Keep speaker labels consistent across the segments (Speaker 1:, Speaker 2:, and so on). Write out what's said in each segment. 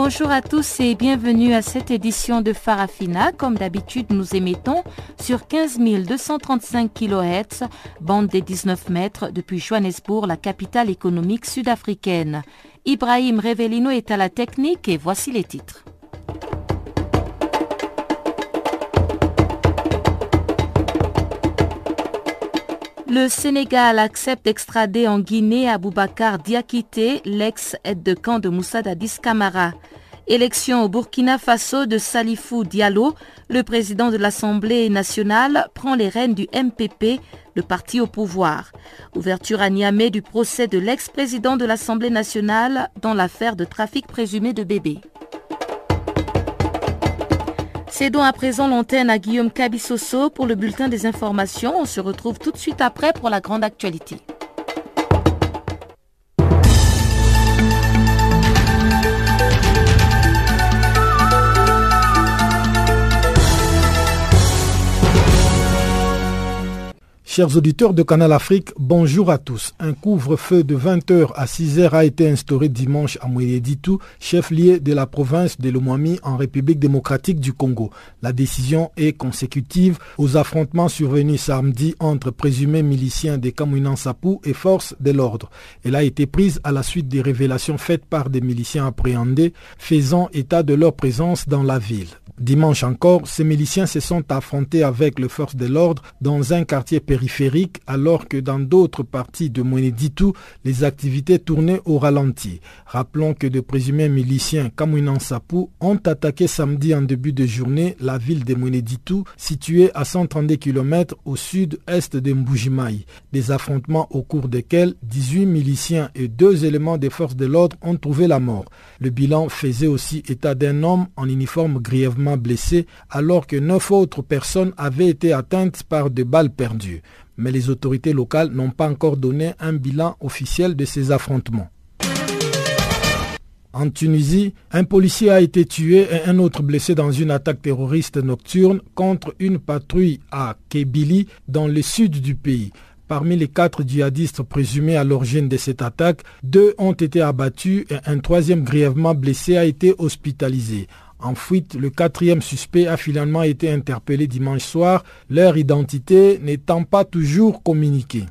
Speaker 1: Bonjour à tous et bienvenue à cette édition de Farafina. Comme d'habitude, nous émettons sur 15 235 kHz, bande des 19 mètres depuis Johannesburg, la capitale économique sud-africaine. Ibrahim Revelino est à la technique et voici les titres. Le Sénégal accepte d'extrader en Guinée Aboubacar Diakité, l'ex-aide de camp de Moussa Dadis Camara. Élection au Burkina Faso de Salifou Diallo, le président de l'Assemblée nationale prend les rênes du MPP, le parti au pouvoir. Ouverture à Niamey du procès de l'ex-président de l'Assemblée nationale dans l'affaire de trafic présumé de bébés. Cédons à présent l'antenne à Guillaume Cabissoso pour le bulletin des informations. On se retrouve tout de suite après pour la grande actualité.
Speaker 2: Chers auditeurs de Canal Afrique, bonjour à tous. Un couvre-feu de 20h à 6h a été instauré dimanche à Mouéditou, chef-lieu de la province de Lomami en République démocratique du Congo. La décision est consécutive aux affrontements survenus samedi entre présumés miliciens des Kamouinan Sapou et forces de l'ordre. Elle a été prise à la suite des révélations faites par des miliciens appréhendés faisant état de leur présence dans la ville. Dimanche encore, ces miliciens se sont affrontés avec les forces de l'ordre dans un quartier alors que dans d'autres parties de Mweneditu, les activités tournaient au ralenti. Rappelons que de présumés miliciens Kamouinan Sapou ont attaqué samedi en début de journée la ville de Mweneditu située à 132 km au sud-est de Mbujimaï. Des affrontements au cours desquels 18 miliciens et deux éléments des forces de l'ordre ont trouvé la mort. Le bilan faisait aussi état d'un homme en uniforme grièvement blessé alors que neuf autres personnes avaient été atteintes par des balles perdues. Mais les autorités locales n'ont pas encore donné un bilan officiel de ces affrontements. En Tunisie, un policier a été tué et un autre blessé dans une attaque terroriste nocturne contre une patrouille à Kebili dans le sud du pays. Parmi les quatre djihadistes présumés à l'origine de cette attaque, deux ont été abattus et un troisième grièvement blessé a été hospitalisé. En fuite, le quatrième suspect a finalement été interpellé dimanche soir, leur identité n'étant pas toujours communiquée.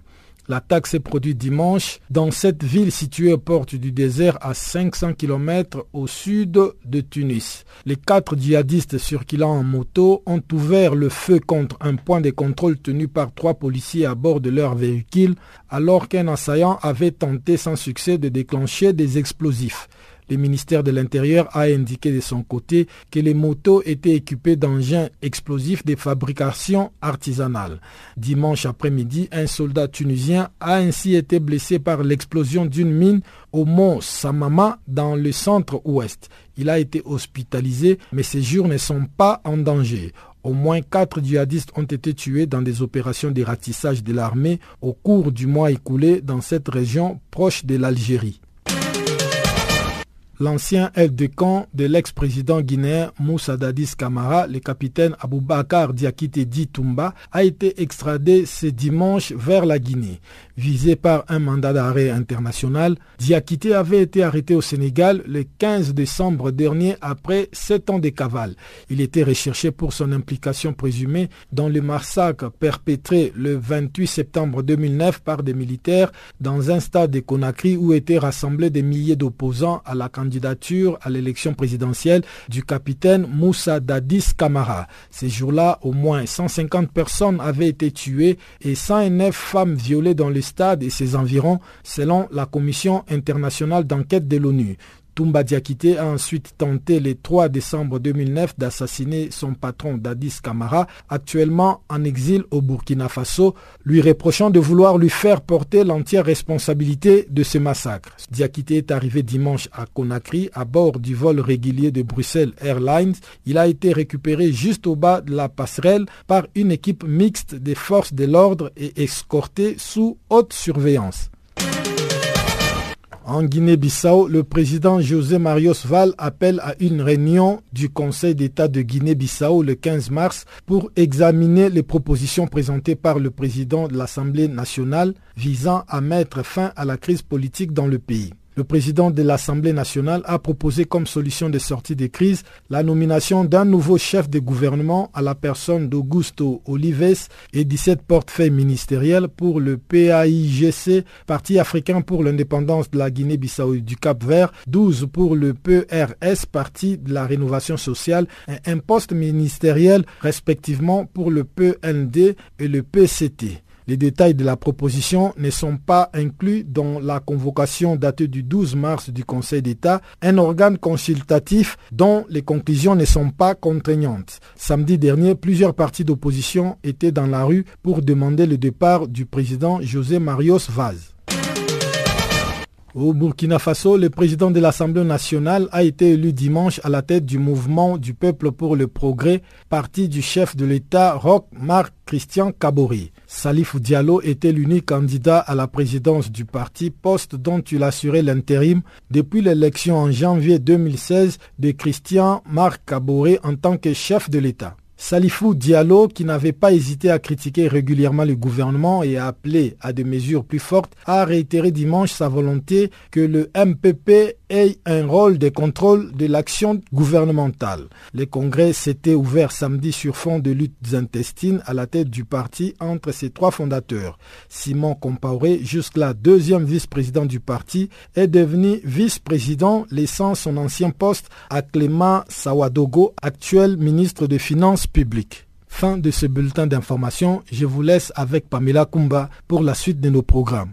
Speaker 2: L'attaque s'est produite dimanche dans cette ville située aux portes du désert à 500 km au sud de Tunis. Les quatre djihadistes circulant en moto ont ouvert le feu contre un point de contrôle tenu par trois policiers à bord de leur véhicule alors qu'un assaillant avait tenté sans succès de déclencher des explosifs. Le ministère de l'Intérieur a indiqué de son côté que les motos étaient équipées d'engins explosifs de fabrication artisanale. Dimanche après-midi, un soldat tunisien a ainsi été blessé par l'explosion d'une mine au mont Samama dans le centre-ouest. Il a été hospitalisé, mais ses jours ne sont pas en danger. Au moins quatre djihadistes ont été tués dans des opérations de ratissage de l'armée au cours du mois écoulé dans cette région proche de l'Algérie. L'ancien aide de camp de l'ex-président guinéen Moussa Dadis Camara, le capitaine Aboubakar Diakité Ditumba, a été extradé ce dimanche vers la Guinée. Visé par un mandat d'arrêt international, Diakité avait été arrêté au Sénégal le 15 décembre dernier après sept ans de cavale. Il était recherché pour son implication présumée dans le massacre perpétré le 28 septembre 2009 par des militaires dans un stade de Conakry où étaient rassemblés des milliers d'opposants à la candidature à l'élection présidentielle du capitaine Moussa Dadis Camara. Ces jours-là, au moins 150 personnes avaient été tuées et 109 femmes violées dans le stade et ses environs, selon la Commission internationale d'enquête de l'ONU. Toumba Diakité a ensuite tenté le 3 décembre 2009 d'assassiner son patron Dadis Kamara, actuellement en exil au Burkina Faso, lui reprochant de vouloir lui faire porter l'entière responsabilité de ce massacre. Diakité est arrivé dimanche à Conakry à bord du vol régulier de Bruxelles Airlines. Il a été récupéré juste au bas de la passerelle par une équipe mixte des forces de l'ordre et escorté sous haute surveillance. En Guinée-Bissau, le président José Marios Val appelle à une réunion du Conseil d'État de Guinée-Bissau le 15 mars pour examiner les propositions présentées par le président de l'Assemblée nationale visant à mettre fin à la crise politique dans le pays. Le président de l'Assemblée nationale a proposé comme solution de sortie des crises la nomination d'un nouveau chef de gouvernement à la personne d'Augusto Olives et 17 portefeuilles ministériels pour le PAIGC, Parti africain pour l'indépendance de la Guinée-Bissau et du Cap-Vert, 12 pour le PRS, Parti de la rénovation sociale, et un poste ministériel respectivement pour le PND et le PCT. Les détails de la proposition ne sont pas inclus dans la convocation datée du 12 mars du Conseil d'État, un organe consultatif dont les conclusions ne sont pas contraignantes. Samedi dernier, plusieurs partis d'opposition étaient dans la rue pour demander le départ du président José Marios Vaz. Au Burkina Faso, le président de l'Assemblée nationale a été élu dimanche à la tête du mouvement du peuple pour le progrès, parti du chef de l'État Roch Marc Christian Kabori. Salif Diallo était l'unique candidat à la présidence du parti, poste dont il assurait l'intérim depuis l'élection en janvier 2016 de Christian Marc Kabori en tant que chef de l'État. Salifou Diallo, qui n'avait pas hésité à critiquer régulièrement le gouvernement et à appeler à des mesures plus fortes, a réitéré dimanche sa volonté que le MPP ait un rôle de contrôle de l'action gouvernementale. Le congrès s'était ouvert samedi sur fond de luttes intestines à la tête du parti entre ses trois fondateurs. Simon Compaoré, jusque-là deuxième vice-président du parti, est devenu vice-président, laissant son ancien poste à Clément Sawadogo, actuel ministre des Finances public. Fin de ce bulletin d'information. Je vous laisse avec Pamela Kumba pour la suite de nos programmes.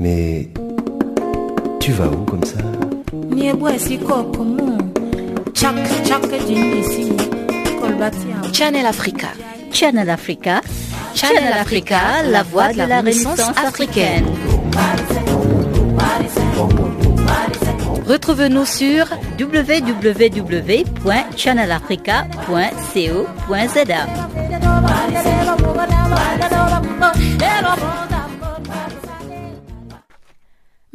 Speaker 3: Mais tu vas où comme ça?
Speaker 1: Channel Africa.
Speaker 4: Channel Africa.
Speaker 1: Channel Africa, la voix de la Renaissance africaine.
Speaker 4: Retrouve-nous sur www.channelafrica.co.za.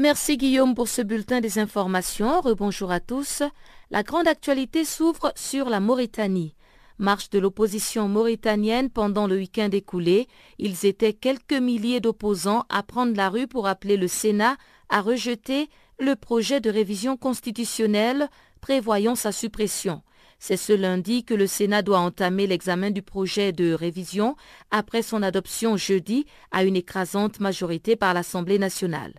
Speaker 1: Merci Guillaume pour ce bulletin des informations. Rebonjour à tous. La grande actualité s'ouvre sur la Mauritanie. Marche de l'opposition mauritanienne pendant le week-end écoulé, ils étaient quelques milliers d'opposants à prendre la rue pour appeler le Sénat à rejeter le projet de révision constitutionnelle prévoyant sa suppression. C'est ce lundi que le Sénat doit entamer l'examen du projet de révision après son adoption jeudi à une écrasante majorité par l'Assemblée nationale.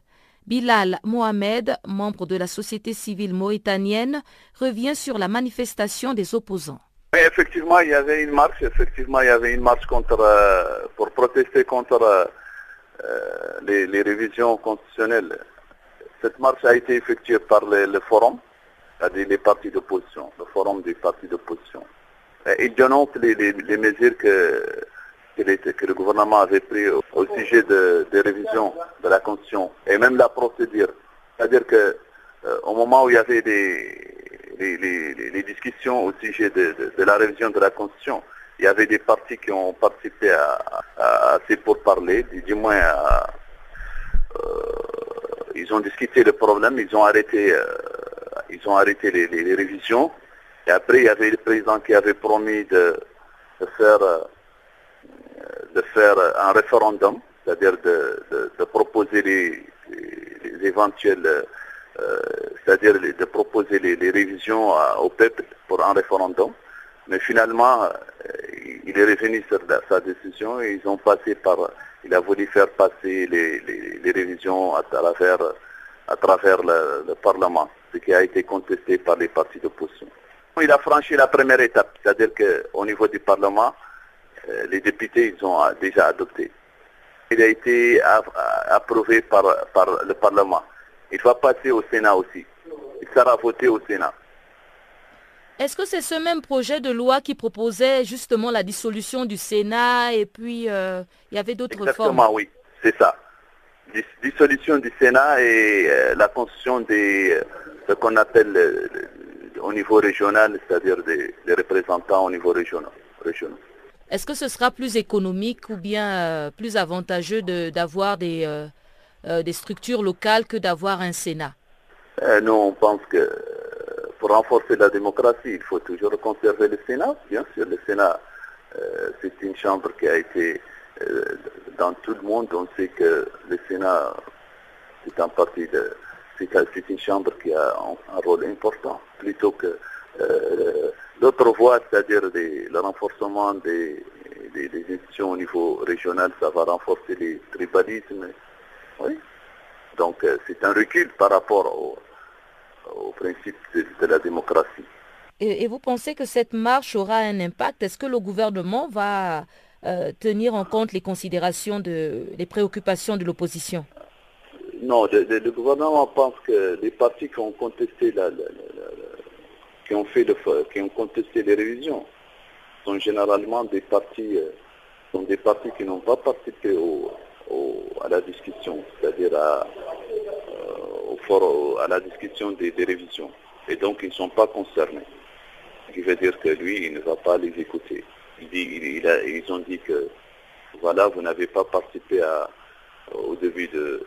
Speaker 1: Bilal Mohamed, membre de la société civile mauritanienne, revient sur la manifestation des opposants.
Speaker 5: effectivement, il y avait une marche. Effectivement, il y avait une marche contre, euh, pour protester contre euh, les, les, révisions constitutionnelles. Cette marche a été effectuée par le, forum, les partis d'opposition, le forum des partis d'opposition. Il dénonce les, les, les mesures que que le gouvernement avait pris au, sujet de, de, révision de la Constitution et même la procédure. C'est-à-dire que euh, au moment où il y avait des, les, les, discussions au sujet de, la révision de la Constitution, il y avait des partis qui ont participé à, ces pourparlers, du, moins euh, ils ont discuté le problème, ils ont arrêté, euh, ils ont arrêté les, révisions. Et après, il y avait le président qui avait promis de faire de faire un référendum, c'est-à-dire de, proposer les, les éventuels, euh, c'est-à-dire de proposer les, révisions à, au peuple pour un référendum. Mais finalement, euh, il est revenu sur sa décision et ils ont passé par, il a voulu faire passer les, révisions à travers, à travers le, le, Parlement, ce qui a été contesté par les partis d'opposition. Il a franchi la première étape, c'est-à-dire qu'au niveau du Parlement, euh, les députés ils ont déjà adopté. Il a été approuvé par, par le Parlement. Il va passer au Sénat aussi. Il sera voté au Sénat.
Speaker 1: Est-ce que c'est ce même projet de loi qui proposait justement la dissolution du Sénat et puis euh, il y avait d'autres formes?
Speaker 5: Exactement, oui, c'est ça. Dissolution du Sénat et euh, la construction des, euh, ce qu'on appelle au niveau régional, c'est-à-dire des, représentants au niveau régional.
Speaker 1: Est-ce que ce sera plus économique ou bien plus avantageux d'avoir des, des structures locales que d'avoir un Sénat?
Speaker 5: Nous, on pense que pour renforcer la démocratie, il faut toujours conserver le Sénat. Bien sûr, le Sénat, euh, c'est une chambre qui a été euh, dans tout le monde. On sait que le Sénat, c'est un de, c'est une chambre qui a un, rôle important, plutôt que euh, l'autre voie, c'est-à-dire le renforcement des, des, institutions au niveau régional, ça va renforcer les tribalismes. Oui. Donc c'est un recul par rapport au, au principe de, la démocratie.
Speaker 1: Et, vous pensez que cette marche aura un impact? Est-ce que le gouvernement va euh, tenir en compte les considérations, de, les préoccupations de l'opposition?
Speaker 5: Non, le, gouvernement pense que les partis qui ont contesté la, qui ont fait le, qui ont contesté les révisions sont généralement des partis euh, sont des partis qui n'ont pas participé au, à la discussion, c'est-à-dire à, à la discussion des, révisions. Et donc, ils ne sont pas concernés. Ce qui veut dire que lui, il ne va pas les écouter. ils ont dit que, voilà, vous n'avez pas participé au début de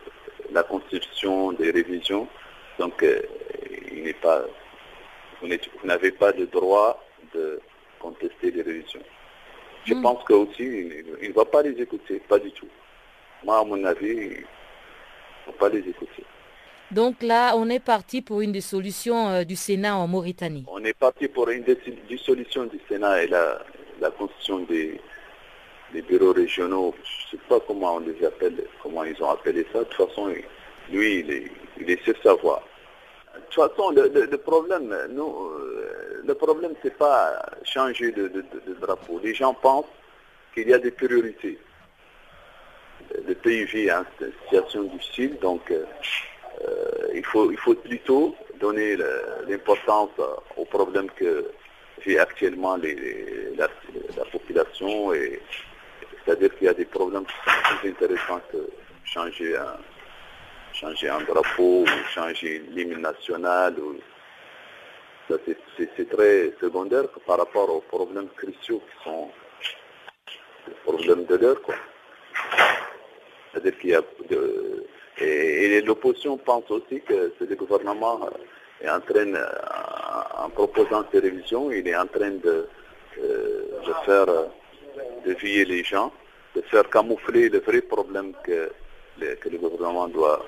Speaker 5: la constitution des révisions, donc euh, il n'est pas, vous n'avez pas le droit de contester les révisions. Je hmm. pense qu'aussi, il ne va pas les écouter, pas du tout. Moi, à mon avis, il ne va pas les écouter.
Speaker 1: Donc là, on est parti pour une dissolution euh, du Sénat en Mauritanie.
Speaker 5: On est parti pour une dissolution du Sénat et la, constitution des, bureaux régionaux. Je ne sais pas comment on les appelle, comment ils ont appelé ça. De toute façon, lui, il est, il est sur sa voie. De toute façon, le, problème, nous, euh, le problème, c'est pas changer de, drapeau. Les gens pensent qu'il y a des priorités. Le pays vit en situation difficile, donc euh, euh, il, faut, il faut plutôt donner l'importance aux problèmes que vit actuellement la, population c'est-à-dire qu'il y a des problèmes plus intéressants que changer un, changer un drapeau ou changer l'hymne national. c'est très secondaire par rapport aux problèmes cruciaux qui sont les problèmes de l'heure. C'est-à-dire qu'il y a de, et, l'opposition pense aussi que le gouvernement euh, est en train, euh, en proposant ces révisions, il est en train de, euh, de faire dévier les gens, de faire camoufler le vrai problème que, que le gouvernement doit,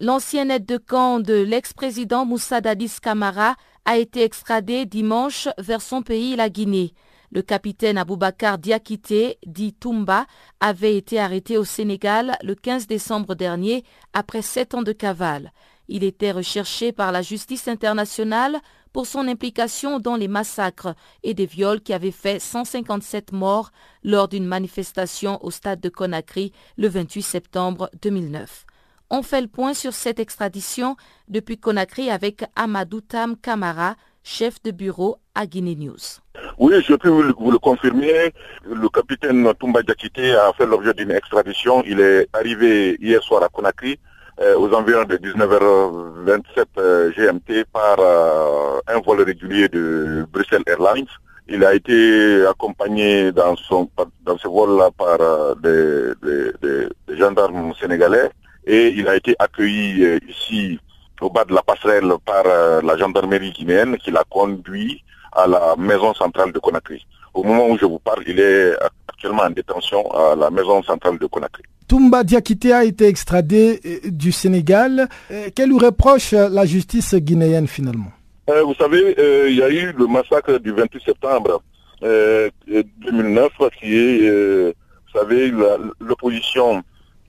Speaker 1: L'ancien aide de camp de l'ex-président Moussa Dadis Kamara a été extradé dimanche vers son pays, la Guinée. Le capitaine Aboubakar Diakité, dit Toumba, avait été arrêté au Sénégal le 15 décembre dernier après sept ans de cavale. Il était recherché par la justice internationale pour son implication dans les massacres et des viols qui avaient fait 157 morts lors d'une manifestation au stade de Conakry le 28 septembre 2009. On fait le point sur cette extradition depuis Conakry avec Amadou Tam Kamara, chef de bureau à Guinée News.
Speaker 6: Oui, je peux vous le confirmer. Le capitaine Toumba Diakité a fait l'objet d'une extradition. Il est arrivé hier soir à Conakry aux environs de 19h27 euh, GMT par euh, un vol régulier de Bruxelles Airlines. Il a été accompagné dans, son, dans ce vol-là par des, des, gendarmes sénégalais et il a été accueilli ici au bas de la passerelle par euh, la gendarmerie guinéenne qui l'a conduit à la maison centrale de Conakry. Au moment où je vous parle, il est actuellement en détention à la maison centrale de Conakry.
Speaker 2: Toumba Diakité a été extradé euh, du Sénégal. Euh, quel lui reproche la justice guinéenne finalement?
Speaker 6: Vous savez, il y a eu le massacre du 28 septembre 2009 qui est, vous savez, l'opposition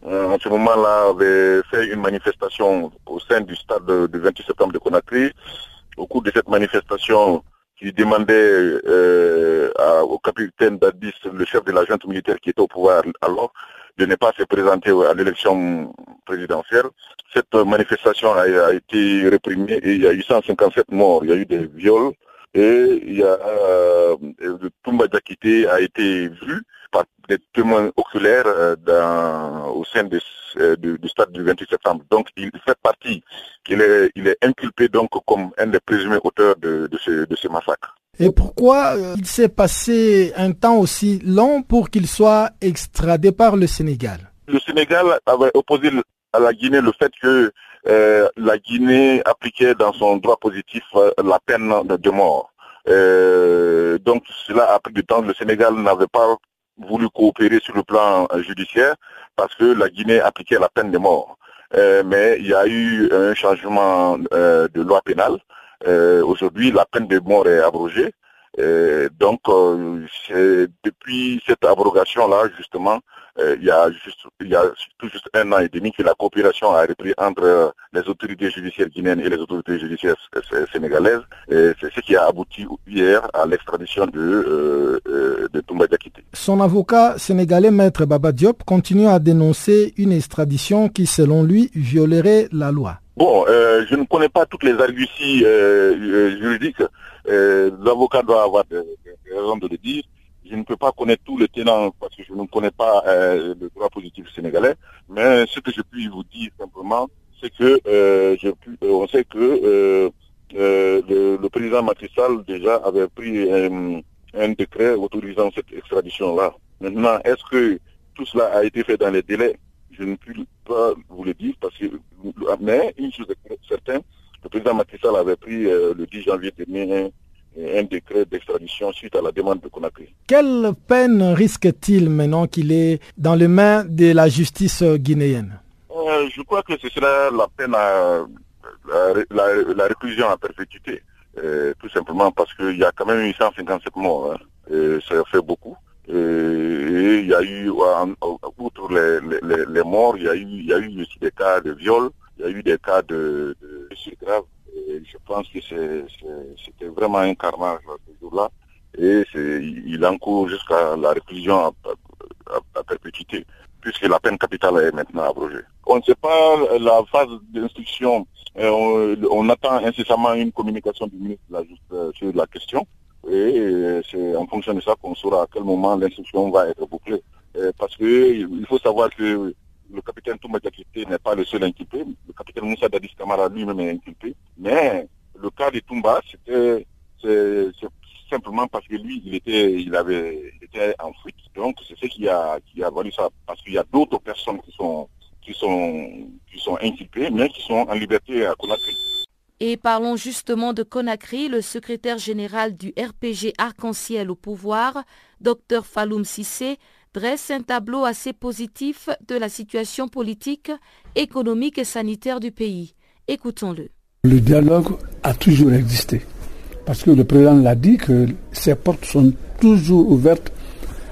Speaker 6: euh, en ce moment-là, avait fait une manifestation au sein du stade du 28 septembre de Conakry. au cours de cette manifestation qui demandait au capitaine Dadis, le chef de la junte militaire qui était au pouvoir alors, de ne pas se présenter à l'élection présidentielle. Cette manifestation a, été réprimée et il y a eu 157 morts, il y a eu des viols et il y a euh, le Toumba a été vu par des témoins oculaires euh, au sein euh, du, stade du 28 septembre. Donc il fait partie, il est, inculpé donc comme un des présumés auteurs de ce massacre.
Speaker 2: Et pourquoi euh, il s'est passé un temps aussi long pour qu'il soit extradé par le Sénégal?
Speaker 6: Le Sénégal avait opposé à la Guinée le fait que euh, la Guinée appliquait dans son droit positif euh, la peine de mort. donc cela a pris du temps. Le Sénégal n'avait pas voulu coopérer sur le plan judiciaire parce que la Guinée appliquait la peine de mort. mais il y a eu un changement de loi pénale aujourd'hui, la peine de mort est abrogée. Euh, donc, euh, depuis cette abrogation-là, justement, il y a juste, il y a tout juste un an et demi que la coopération a repris entre les autorités judiciaires guinéennes et les autorités judiciaires sénégalaises. C'est ce qui a abouti hier à l'extradition de, de Toumba Diakité.
Speaker 2: Son avocat sénégalais, Maître Baba Diop, continue à dénoncer une extradition qui, selon lui, violerait la loi.
Speaker 6: Bon, euh, je ne connais pas toutes les arguties euh, euh, juridiques. L'avocat doit avoir des, raisons de le dire. Je ne peux pas connaître tous les tenants parce que je ne connais pas le droit positif sénégalais. Mais ce que je puis vous dire simplement, c'est que je on sait que le, président Macky déjà avait pris un décret autorisant cette extradition-là. Maintenant, est-ce que tout cela a été fait dans les délais? Je ne puis pas vous le dire parce que mais une chose est certaine, le président Macky Sall avait pris euh, le 10 janvier dernier un, décret d'extradition suite à la demande de Conakry.
Speaker 2: Quelle peine risque-t-il maintenant qu'il est dans les mains de la justice guinéenne?
Speaker 6: Euh, Je crois que ce sera la peine à la, réclusion à perpétuité. Euh, tout simplement parce qu'il y a quand même eu 157 morts. Hein, ça fait beaucoup. Et, il y a eu, outre les, les, morts, il y, a eu, il y a eu aussi des cas de viol, il y a eu des cas de, de grave. Et je pense que c'était vraiment un carnage ce jour-là. Et il encourt jusqu'à la réclusion à, perpétuité, puisque la peine capitale est maintenant abrogée. On ne sait pas la phase d'instruction. Euh, on, on, attend incessamment une communication du ministre de la Justice sur la question. Et c'est en fonction de ça qu'on saura à quel moment l'instruction va être bouclée. parce qu'il faut savoir que le capitaine Toumba n'est pas le seul inculpé. Le capitaine Moussa Dadis Kamara lui-même est inculpé. Mais le cas de Toumba, c'était simplement parce que lui, il était, il avait, était en fuite. Donc c'est ce qui a, qui a valu ça. Parce qu'il y a d'autres personnes qui sont, qui sont, qui sont inculpées, mais qui sont en liberté à Conakry.
Speaker 1: Et parlons justement de Conakry, le secrétaire général du RPG Arc-en-Ciel au pouvoir, Dr Falloum Sissé, dresse un tableau assez positif de la situation politique, économique et sanitaire du pays. Écoutons-le.
Speaker 7: Le dialogue a toujours existé. Parce que le président l'a dit que ses portes sont toujours ouvertes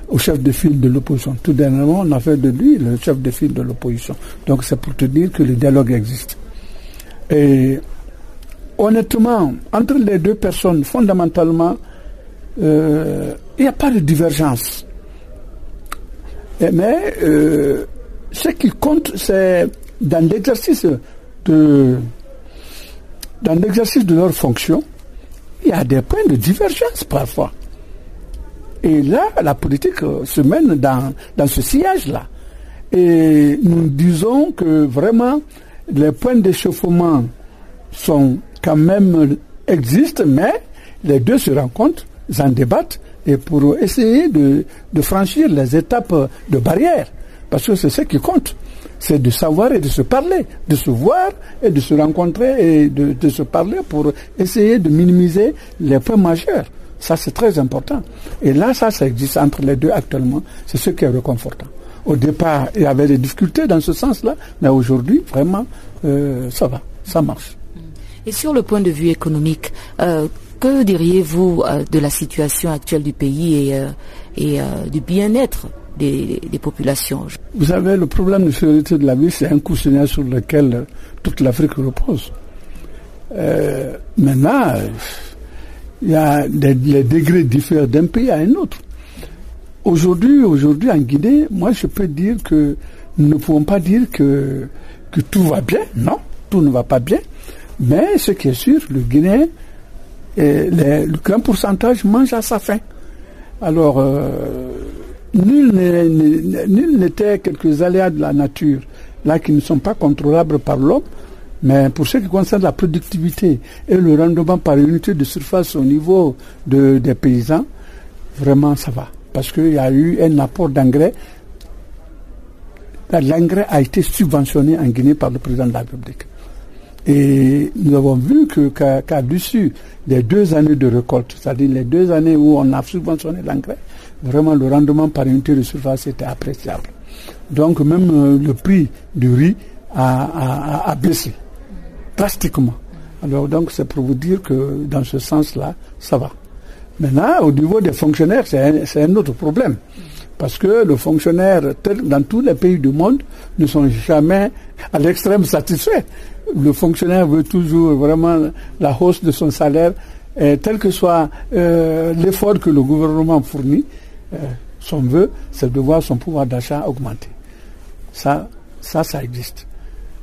Speaker 7: au chef de file de l'opposition. Tout dernièrement, on a fait de lui le chef de file de l'opposition. Donc c'est pour te dire que le dialogue existe. Et honnêtement, entre les deux personnes, fondamentalement, euh, il n'y a pas de divergence. mais euh, ce qui compte, c'est dans l'exercice de dans l'exercice de leur fonction, il y a des points de divergence parfois. Et là, la politique se mène dans, dans ce sillage-là. Et nous disons que vraiment, les points d'échauffement sont quand même existe, mais les deux se rencontrent, ils en débattent, et pour essayer de, franchir les étapes de barrière. Parce que c'est ce qui compte. C'est de savoir et de se parler, de se voir et de se rencontrer et de, de se parler pour essayer de minimiser les points majeurs. Ça, c'est très important. Et là, ça, ça existe entre les deux actuellement. C'est ce qui est réconfortant. Au départ, il y avait des difficultés dans ce sens-là, mais aujourd'hui, vraiment, euh, ça va, ça marche.
Speaker 1: Et sur le point de vue économique, euh, que diriez-vous euh, de la situation actuelle du pays et, euh, du bien-être des, populations?
Speaker 7: Vous savez, le problème de sécurité de la vie, c'est un coussinet sur lequel toute l'Afrique repose. Maintenant, il y a des, les degrés différents d'un pays à un autre. Aujourd'hui, aujourd'hui en Guinée, moi je peux dire que nous ne pouvons pas dire que tout va bien. Non, tout ne va pas bien. Mais ce qui est sûr, le Guinéen, le grand pourcentage mange à sa faim. Alors, euh, nul n'était quelques aléas de la nature, là qui ne sont pas contrôlables par l'homme, mais pour ce qui concerne la productivité et le rendement par unité de surface au niveau de, des paysans, vraiment ça va. Parce qu'il y a eu un apport d'engrais. L'engrais a été subventionné en Guinée par le président de la République. Et nous avons vu qu'à l'issue des deux années de récolte, c'est-à-dire les deux années où on a subventionné l'engrais, vraiment le rendement par unité de surface était appréciable. Donc même euh, le prix du riz a, baissé drastiquement. Alors donc c'est pour vous dire que dans ce sens-là, ça va. Maintenant, au niveau des fonctionnaires, c'est un, autre problème. Parce que les fonctionnaires, dans tous les pays du monde, ne sont jamais à l'extrême satisfaits le fonctionnaire veut toujours vraiment la hausse de son salaire, et tel que soit euh, l'effort que le gouvernement fournit, euh, son vœu, c'est de voir son pouvoir d'achat augmenter. Ça, ça, ça existe.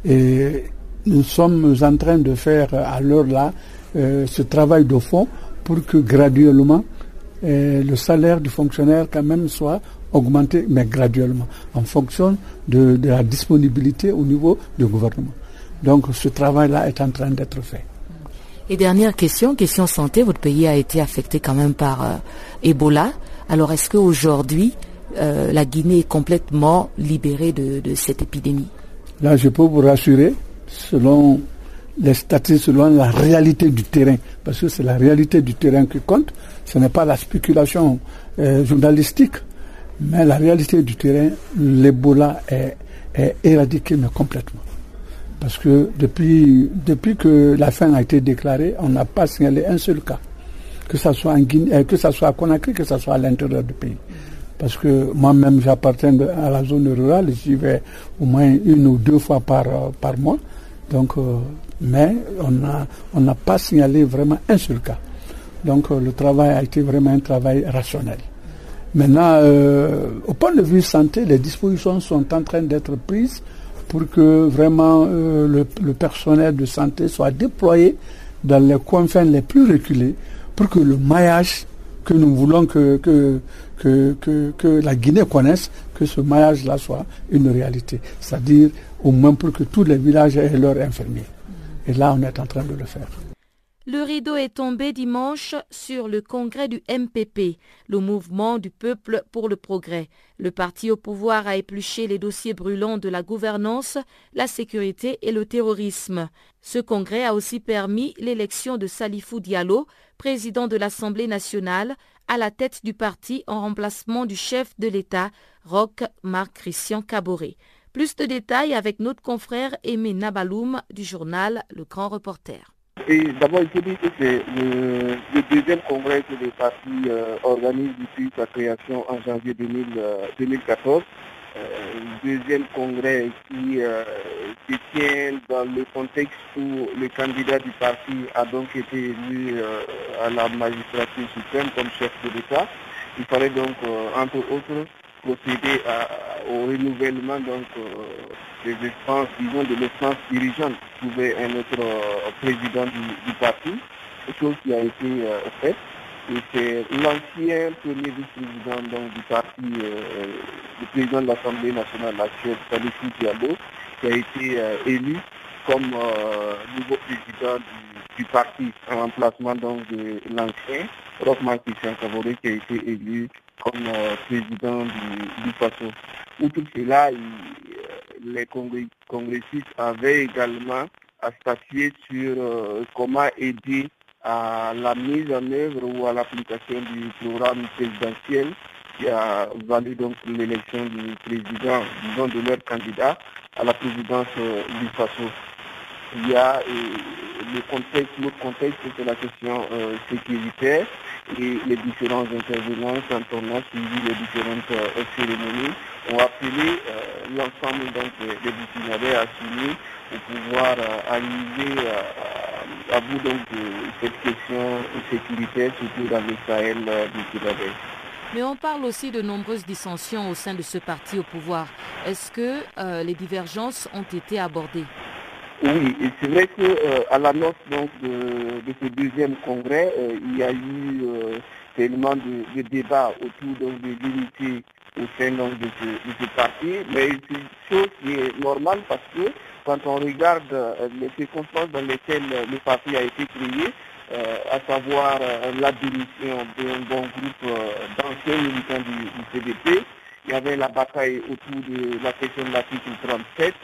Speaker 7: Et nous sommes en train de faire à l'heure là euh, ce travail de fond pour que graduellement le salaire du fonctionnaire quand même soit augmenté, mais graduellement, en fonction de la disponibilité au niveau du gouvernement. Donc ce travail-là est en train d'être fait.
Speaker 1: Et dernière question, question santé, votre pays a été affecté quand même par euh, Ebola. Alors est-ce qu'aujourd'hui, euh, la Guinée est complètement libérée de, cette épidémie?
Speaker 7: Là, je peux vous rassurer, selon les statistiques, selon la réalité du terrain, parce que c'est la réalité du terrain qui compte, ce n'est pas la spéculation euh, journalistique, mais la réalité du terrain, l'Ebola est, est éradiqué mais complètement. Parce que depuis, depuis que la fin a été déclarée, on n'a pas signalé un seul cas. Que ce soit en Guinée, euh, que ça soit à Conakry, que ce soit à l'intérieur du pays. Parce que moi-même, j'appartiens à la zone rurale, j'y vais au moins une ou deux fois par, euh, par mois. Donc, euh, mais on n'a on n'a pas signalé vraiment un seul cas. Donc, le travail a été vraiment un travail rationnel. Maintenant, au point de vue santé, les dispositions sont en train d'être prises pour que vraiment euh, le, personnel de santé soit déployé dans les coins les plus reculés pour que le maillage que nous voulons que, que, que, la Guinée connaisse, que ce maillage-là soit une réalité. C'est-à-dire au moins pour que tous les villages aient leurs infirmiers. Et là, on est en train de le faire.
Speaker 1: Le rideau est tombé dimanche sur le congrès du MPP, le mouvement du peuple pour le progrès. Le parti au pouvoir a épluché les dossiers brûlants de la gouvernance, la sécurité et le terrorisme. Ce congrès a aussi permis l'élection de Salifou Diallo, président de l'Assemblée nationale, à la tête du parti en remplacement du chef de l'État, Roch Marc-Christian Caboret. Plus de détails avec notre confrère Aimé Nabaloum du journal Le Grand Reporter.
Speaker 8: D'abord, il faut dire que c'est le, deuxième congrès que le parti euh, organise depuis sa création en janvier 2014. Euh, euh, deuxième congrès qui se tient dans le contexte où le candidat du parti a donc été élu à la magistrature suprême comme chef de l'État. Il fallait donc, entre autres, procéder au renouvellement donc, des essences, disons, de l'essence dirigeante, trouver un autre euh, président du, parti, chose qui a été euh, faite. Et c'est l'ancien premier vice-président du parti, euh, le président de l'Assemblée nationale, l'actuel Salifou Diallo, qui a été élu comme nouveau président du, parti en remplacement donc de l'ancien Rochman Christian Cavoré qui a été élu comme président du, du PASO. Outre cela, il, les congressistes avaient également à statuer sur euh, comment aider à la mise en œuvre ou à l'application du programme présidentiel qui a valu donc l'élection du président, disons de leur candidat à la présidence euh, du FASO. Il y a euh, le contexte, l'autre contexte, c'est la question sécuritaire et les différents intervenants quand on a suivi les différentes cérémonies ont appelé euh, l'ensemble des décisionnaires à signer pour pouvoir euh, arriver euh, à bout donc de cette question sécuritaire, surtout dans le Sahel du Sud
Speaker 1: mais on parle aussi de nombreuses dissensions au sein de ce parti au pouvoir. Est-ce que les divergences ont été abordées?
Speaker 8: Oui, et c'est vrai qu'à l'annonce donc de, ce deuxième congrès, il y a eu tellement de, de, débats autour donc, de l'unité au sein de, ce, parti, mais c'est une chose qui est normale parce que quand on regarde les circonstances dans lesquelles le parti a été créé, à savoir la démission d'un bon groupe d'anciens militants du, CDP, il y avait la bataille autour de la question de l'article 37,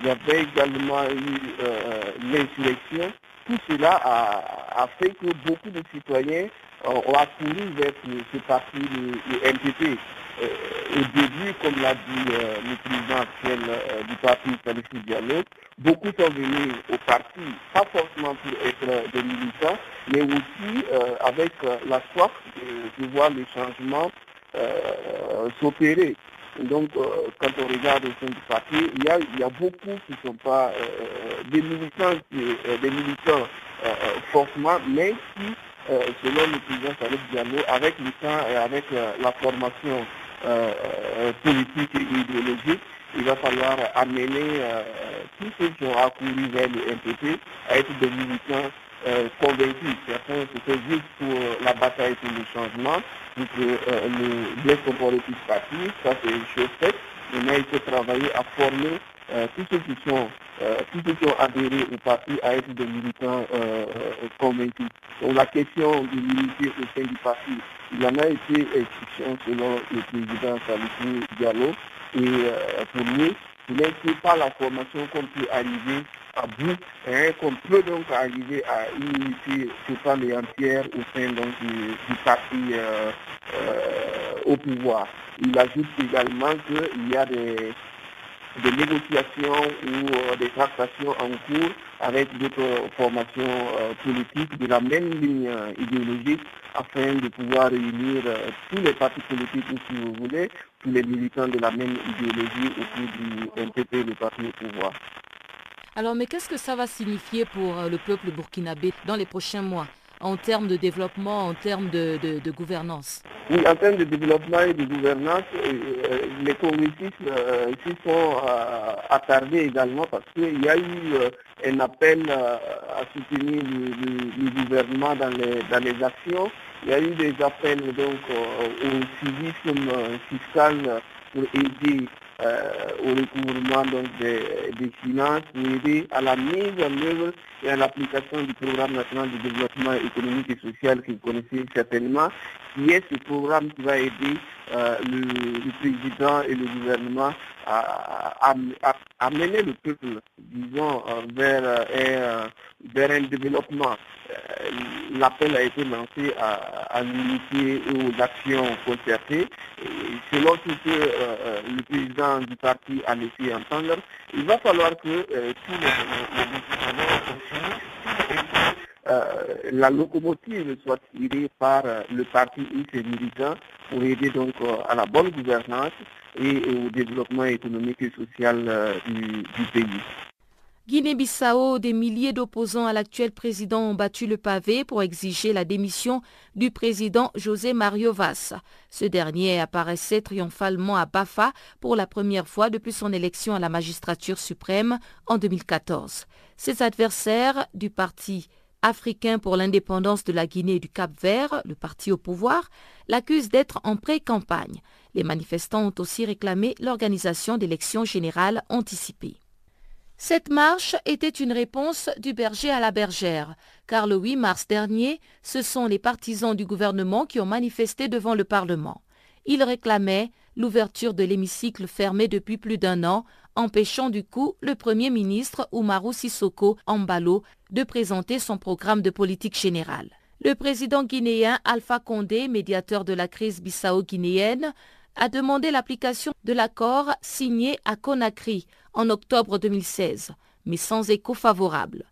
Speaker 8: il y avait également eu l'insurrection. Tout cela a, fait que beaucoup de citoyens ont accouru vers ce, parti, le, NPP. Au début, comme l'a dit le président actuel du parti, Salifou Diallo, beaucoup sont venus au parti, pas forcément pour être des militants, mais aussi avec la soif de, voir les changements s'opérer. Donc, quand on regarde au sein du parti, il y a, il y a beaucoup qui ne sont pas des militants, des militants forcément, mais qui selon le président Salif Diallo, avec le temps et avec la formation politique et idéologique, il va falloir amener tous ceux qui ont accouru vers le NPP à être des militants convaincus. Certains, c'était juste pour la bataille pour le changement, pour que le blesse politique parti, ça c'est une chose faite. Maintenant, il faut travailler à former tous ceux qui sont tous ceux qui ont adhéré au parti à être des militants convaincus. Donc la question de l'unité au sein du parti, il en a été question selon le président Salifou Diallo. Et pour nous, ce n'est pas la formation qu'on peut arriver à bout, hein, qu'on peut donc arriver à une unité totale et entière au sein donc, du, parti au pouvoir. Il ajoute également qu'il y a des négociations ou des tractations en cours avec d'autres formations politiques de la même ligne idéologique afin de pouvoir réunir tous les partis politiques, si vous voulez, tous les militants de la même idéologie autour du NPP, le parti au pouvoir.
Speaker 1: Alors, mais qu'est-ce que ça va signifier pour le peuple burkinabé dans les prochains mois? En termes de développement, en termes de, gouvernance
Speaker 8: Oui, en termes de développement et de gouvernance, euh, les congressistes euh, sont euh, attardés également parce qu'il y a eu un appel à soutenir le, gouvernement dans les, dans les actions. Il y a eu des appels donc au civisme fiscal pour aider au recouvrement donc, des, des, finances, pour aider à la mise en œuvre et à l'application du programme national de développement économique et social que vous connaissez certainement, qui est ce programme qui va aider euh, le, le, président et le gouvernement à, à, le peuple, disons, vers, euh, vers un développement. L'appel a été lancé à, l'unité et aux actions concertées. Et selon ce que euh, le président du parti a laissé entendre, il va falloir que euh, tous les, la locomotive soit tirée par le parti et ses militants pour aider donc à la bonne gouvernance et au développement économique et social du, du pays.
Speaker 1: Guinée-Bissau, des milliers d'opposants à l'actuel président ont battu le pavé pour exiger la démission du président José Mario Vaz. Ce dernier apparaissait triomphalement à Bafa pour la première fois depuis son élection à la magistrature suprême en 2014. Ses adversaires du parti africain pour l'indépendance de la Guinée et du Cap-Vert, le parti au pouvoir, l'accusent d'être en pré-campagne. Les manifestants ont aussi réclamé l'organisation d'élections générales anticipées. Cette marche était une réponse du berger à la bergère, car le 8 mars dernier, ce sont les partisans du gouvernement qui ont manifesté devant le Parlement. Ils réclamaient l'ouverture de l'hémicycle fermé depuis plus d'un an, empêchant du coup le Premier ministre Umaru Sissoko Ambalo de présenter son programme de politique générale. Le président guinéen Alpha Condé, médiateur de la crise bissau-guinéenne, a demandé l'application de l'accord signé à Conakry en octobre 2016, mais sans écho favorable.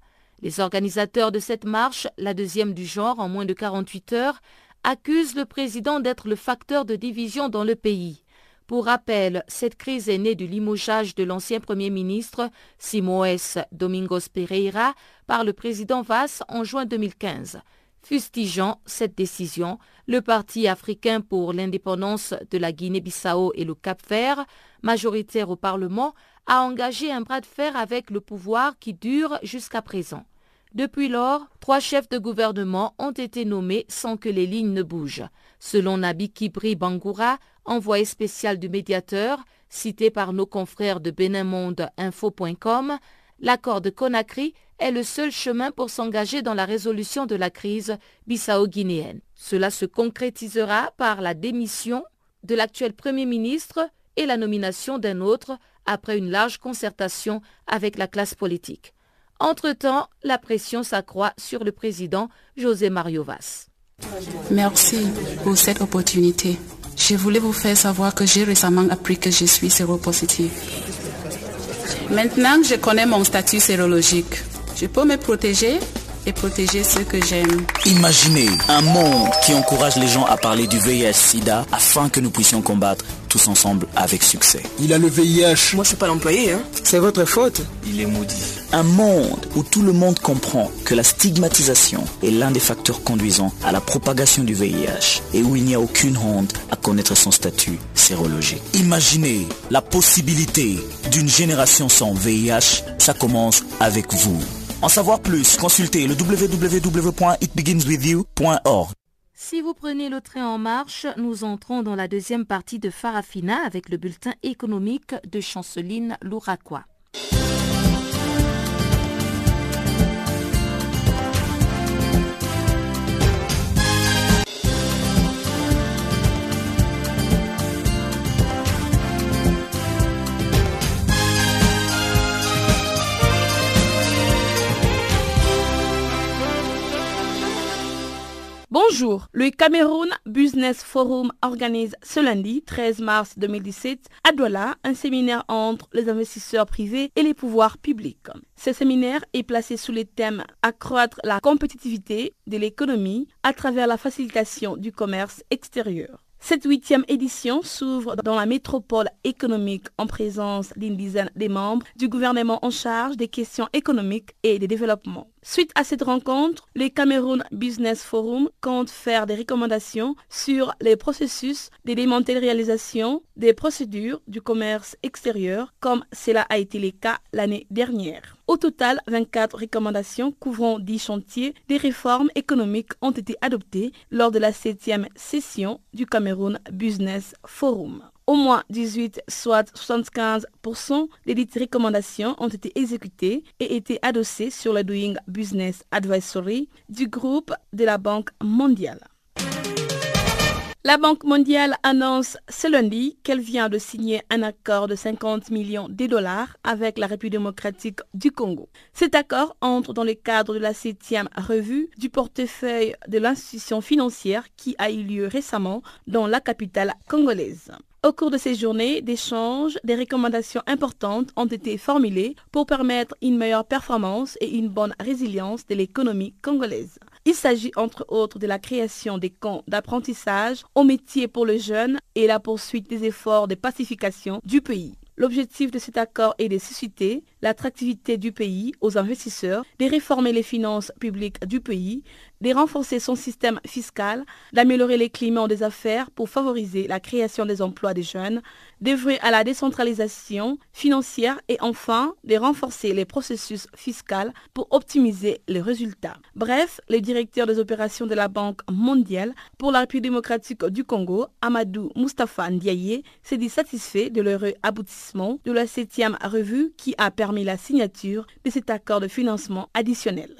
Speaker 1: Les organisateurs de cette marche, la deuxième du genre en moins de 48 heures, accusent le président d'être le facteur de division dans le pays. Pour rappel, cette crise est née du limogeage de l'ancien Premier ministre Simoes Domingos Pereira par le président Vass en juin 2015. Fustigeant cette décision, le Parti africain pour l'indépendance de la Guinée-Bissau et le Cap-Vert, majoritaire au Parlement, a engagé un bras de fer avec le pouvoir qui dure jusqu'à présent. Depuis lors, trois chefs de gouvernement ont été nommés sans que les lignes ne bougent. Selon Nabi Kibri Bangoura, envoyé spécial du médiateur, cité par nos confrères de Beninmonde Info.com, l'accord de Conakry est le seul chemin pour s'engager dans la résolution de la crise bissau-guinéenne. Cela se concrétisera par la démission de l'actuel Premier ministre et la nomination d'un autre après une large concertation avec la classe politique. Entre-temps, la pression s'accroît sur le président José Mario Vaz.
Speaker 9: Merci pour cette opportunité. Je voulais vous faire savoir que j'ai récemment appris que je suis séropositif. Maintenant que je connais mon statut sérologique, je peux me protéger et protéger ceux que j'aime.
Speaker 10: Imaginez un monde qui encourage les gens à parler du VIH-Sida afin que nous puissions combattre tous ensemble avec succès.
Speaker 11: Il a le VIH.
Speaker 12: Moi, je suis pas l'employé, hein. C'est votre faute.
Speaker 10: Il est maudit. Un monde où tout le monde comprend que la stigmatisation est l'un des facteurs conduisant à la propagation du VIH et où il n'y a aucune honte à connaître son statut sérologique. Imaginez la possibilité d'une génération sans VIH. Ça commence avec vous. En savoir plus, consultez le www.itbeginswithyou.org.
Speaker 1: Si vous prenez le train en marche, nous entrons dans la deuxième partie de Farafina avec le bulletin économique de Chanceline Louraquois.
Speaker 13: Bonjour, le Cameroun Business Forum organise ce lundi 13 mars 2017 à Douala un séminaire entre les investisseurs privés et les pouvoirs publics. Ce séminaire est placé sous les thèmes accroître la compétitivité de l'économie à travers la facilitation du commerce extérieur. Cette huitième édition s'ouvre dans la métropole économique en présence d'une dizaine de membres du gouvernement en charge des questions économiques et de développement. Suite à cette rencontre, le Cameroun Business Forum compte faire des recommandations sur les processus de dématérialisation des procédures du commerce extérieur, comme cela a été le cas l'année dernière. Au total, 24 recommandations couvrant 10 chantiers des réformes économiques ont été adoptées lors de la septième session du Cameroun Business Forum. Au moins 18, soit 75% des dites recommandations ont été exécutées et été adossées sur le Doing Business Advisory du groupe de la Banque mondiale. La Banque mondiale annonce ce lundi qu'elle vient de signer un accord de 50 millions de dollars avec la République démocratique du Congo. Cet accord entre dans le cadre de la septième revue du portefeuille de l'institution financière qui a eu lieu récemment dans la capitale congolaise. Au cours de ces journées d'échange, des recommandations importantes ont été formulées pour permettre une meilleure performance et une bonne résilience de l'économie congolaise. Il s'agit entre autres de la création des camps d'apprentissage au métier pour les jeunes et la poursuite des efforts de pacification du pays. L'objectif de cet accord est de susciter l'attractivité du pays aux investisseurs, de réformer les finances publiques du pays, de renforcer son système fiscal, d'améliorer les climats des affaires pour favoriser la création des emplois des jeunes, d'œuvrer à la décentralisation financière et enfin de renforcer les processus fiscaux pour optimiser les résultats. Bref, le directeur des opérations de la Banque mondiale pour la République démocratique du Congo, Amadou Mustafa Ndiaye, s'est dit satisfait de l'heureux aboutissement de la septième revue qui a permis la signature de cet accord de financement additionnel.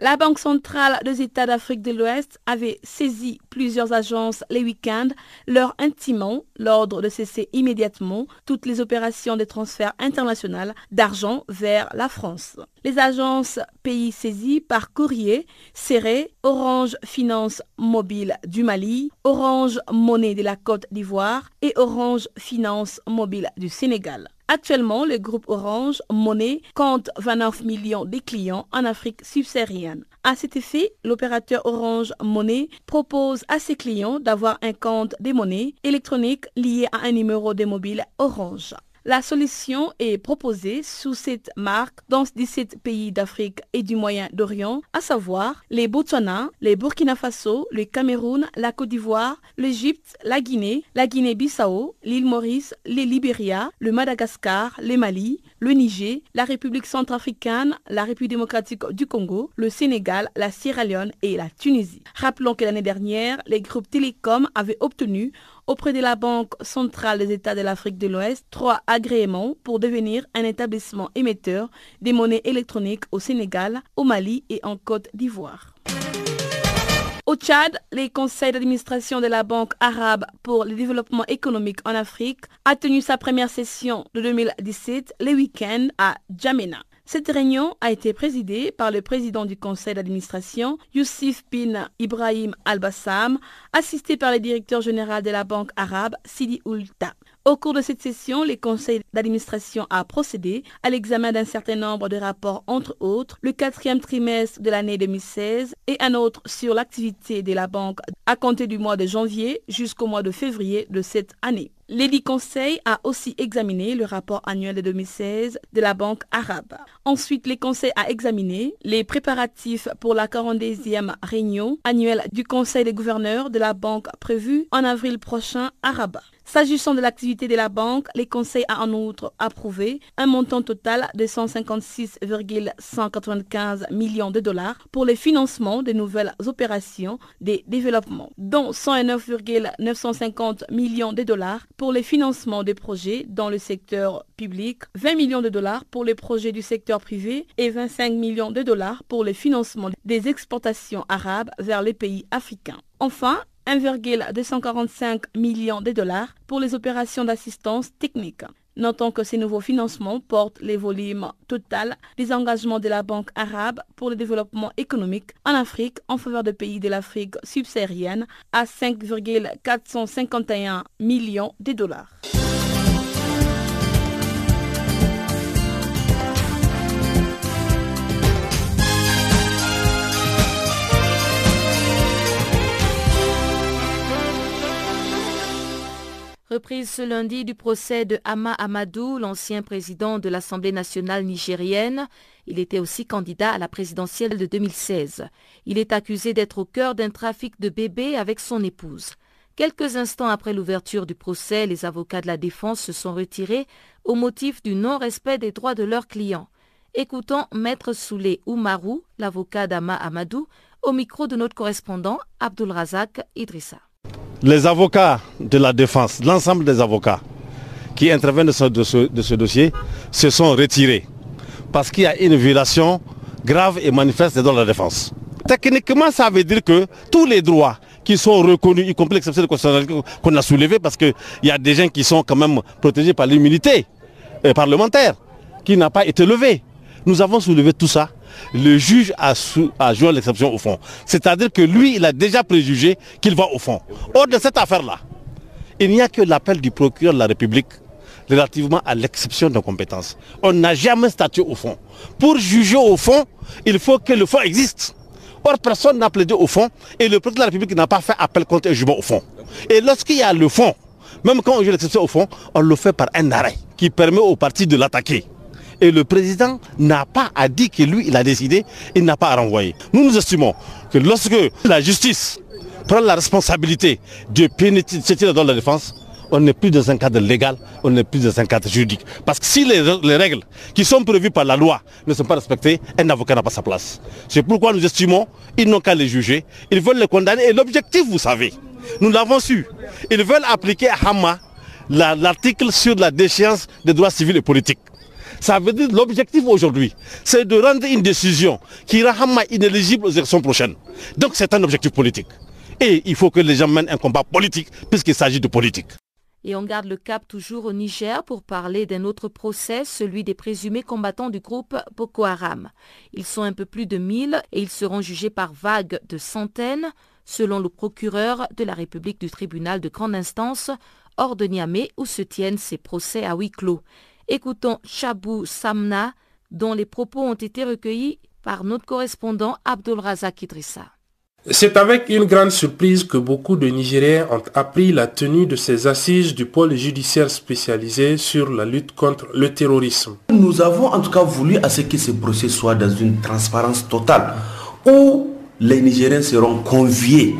Speaker 13: La Banque centrale des États d'Afrique de l'Ouest avait saisi plusieurs agences les week-ends, leur intimant l'ordre de cesser immédiatement toutes les opérations de transfert international d'argent vers la France. Les agences pays saisies par courrier seraient Orange Finance Mobile du Mali, Orange Monnaie de la Côte d'Ivoire et Orange Finance Mobile du Sénégal. Actuellement, le groupe Orange Monnaie compte 29 millions de clients en Afrique subsaharienne. À cet effet, l'opérateur Orange Monnaie propose à ses clients d'avoir un compte des monnaies électroniques lié à un numéro de mobile Orange. La solution est proposée sous cette marque dans 17 pays d'Afrique et du Moyen-Orient, à savoir les Botswana, les Burkina Faso, le Cameroun, la Côte d'Ivoire, l'Égypte, la Guinée, la Guinée-Bissau, l'île Maurice, les Libéria, le Madagascar, le Mali, le Niger, la République centrafricaine, la République démocratique du Congo, le Sénégal, la Sierra Leone et la Tunisie. Rappelons que l'année dernière, les groupes télécoms avaient obtenu auprès de la Banque centrale des États de l'Afrique de l'Ouest trois agréements pour devenir un établissement émetteur des monnaies électroniques au Sénégal, au Mali et en Côte d'Ivoire. Au Tchad, le conseil d'administration de la Banque arabe pour le développement économique en Afrique a tenu sa première session de 2017 le week-end à Djamena. Cette réunion a été présidée par le président du conseil d'administration, Youssif bin Ibrahim Al-Bassam, assisté par le directeur général de la Banque arabe, Sidi Ulta. Au cours de cette session, le conseil d'administration a procédé à l'examen d'un certain nombre de rapports, entre autres le quatrième trimestre de l'année 2016 et un autre sur l'activité de la banque à compter du mois de janvier jusqu'au mois de février de cette année. L'édit Conseil a aussi examiné le rapport annuel de 2016 de la Banque arabe. Ensuite, le Conseil a examiné les préparatifs pour la 42e réunion annuelle du Conseil des gouverneurs de la Banque prévue en avril prochain à Rabat. S'agissant de l'activité de la banque, les conseils a en outre approuvé un montant total de 156,195 millions de dollars pour le financement de nouvelles opérations de développement, dont 109,950 millions de dollars pour le financement des projets dans le secteur public, 20 millions de dollars pour les projets du secteur privé et 25 millions de dollars pour le financement des exportations arabes vers les pays africains. Enfin, 1,245 millions de dollars pour les opérations d'assistance technique. Notons que ces nouveaux financements portent les volumes total des engagements de la Banque arabe pour le développement économique en Afrique en faveur des pays de l'Afrique subsaharienne à 5,451 millions de dollars.
Speaker 1: Reprise ce lundi du procès de Hama Amadou, l'ancien président de l'Assemblée nationale nigérienne. Il était aussi candidat à la présidentielle de 2016. Il est accusé d'être au cœur d'un trafic de bébés avec son épouse. Quelques instants après l'ouverture du procès, les avocats de la défense se sont retirés au motif du non-respect des droits de leurs clients. Écoutons Maître Soulé Oumarou, l'avocat d'Ama Amadou, au micro de notre correspondant Abdul Razak Idrissa
Speaker 11: les avocats de la défense, l'ensemble des avocats qui interviennent de ce, dossier se sont retirés parce qu'il y a une violation grave et manifeste des de la défense. Techniquement, ça veut dire que tous les droits qui sont reconnus, y compris l'exception de qu'on a soulevé, parce qu'il y a des gens qui sont quand même protégés par l'immunité euh, parlementaire, qui n'a pas été levée. Nous avons soulevé tout ça le juge a, joué l'exception au fond. C'est-à-dire que lui, il a déjà préjugé qu'il va au fond. Hors de cette affaire-là, il n'y a que l'appel du procureur de la République relativement à l'exception de compétences. On n'a jamais statué au fond. Pour juger au fond, il faut que le fond existe. Or, personne n'a plaidé au fond et le procureur de la République n'a pas fait appel contre un jugement au fond. Et lorsqu'il y a le fond, même quand on joue l'exception au fond, on le fait par un arrêt qui permet au parti de l'attaquer. Et le président n'a pas à dire que lui, il a décidé, il n'a pas à renvoyer. Nous nous estimons que lorsque la justice prend la responsabilité de pénétrer dans la défense, on n'est plus dans un cadre légal, on n'est plus dans un cadre juridique. Parce que si les, règles qui sont prévues par la loi ne sont pas respectées, un avocat n'a pas sa place. C'est pourquoi nous estimons qu'ils n'ont qu'à les juger, ils veulent les condamner. Et l'objectif, vous savez, nous l'avons su, ils veulent appliquer à Hama l'article sur la déchéance des droits civils et politiques. Ça veut dire l'objectif aujourd'hui, c'est de rendre une décision qui rend Hama inéligible aux élections prochaines. Donc c'est un objectif politique. Et il faut que les gens mènent un combat politique puisqu'il s'agit de politique.
Speaker 1: Et on garde le cap toujours au Niger pour parler d'un autre procès, celui des présumés combattants du groupe Boko Haram. Ils sont un peu plus de 1000 et ils seront jugés par vagues de centaines, selon le procureur de la République du tribunal de grande instance, hors de Niamey où se tiennent ces procès à huis clos. Écoutons Chabou Samna, dont les propos ont été recueillis par notre correspondant Abdul Razak Idrissa.
Speaker 14: C'est avec une grande surprise que beaucoup de Nigériens ont appris la tenue de ces assises du pôle judiciaire spécialisé sur la lutte contre le terrorisme.
Speaker 15: Nous avons en tout cas voulu à ce que ce procès soit dans une transparence totale, où les Nigériens seront conviés,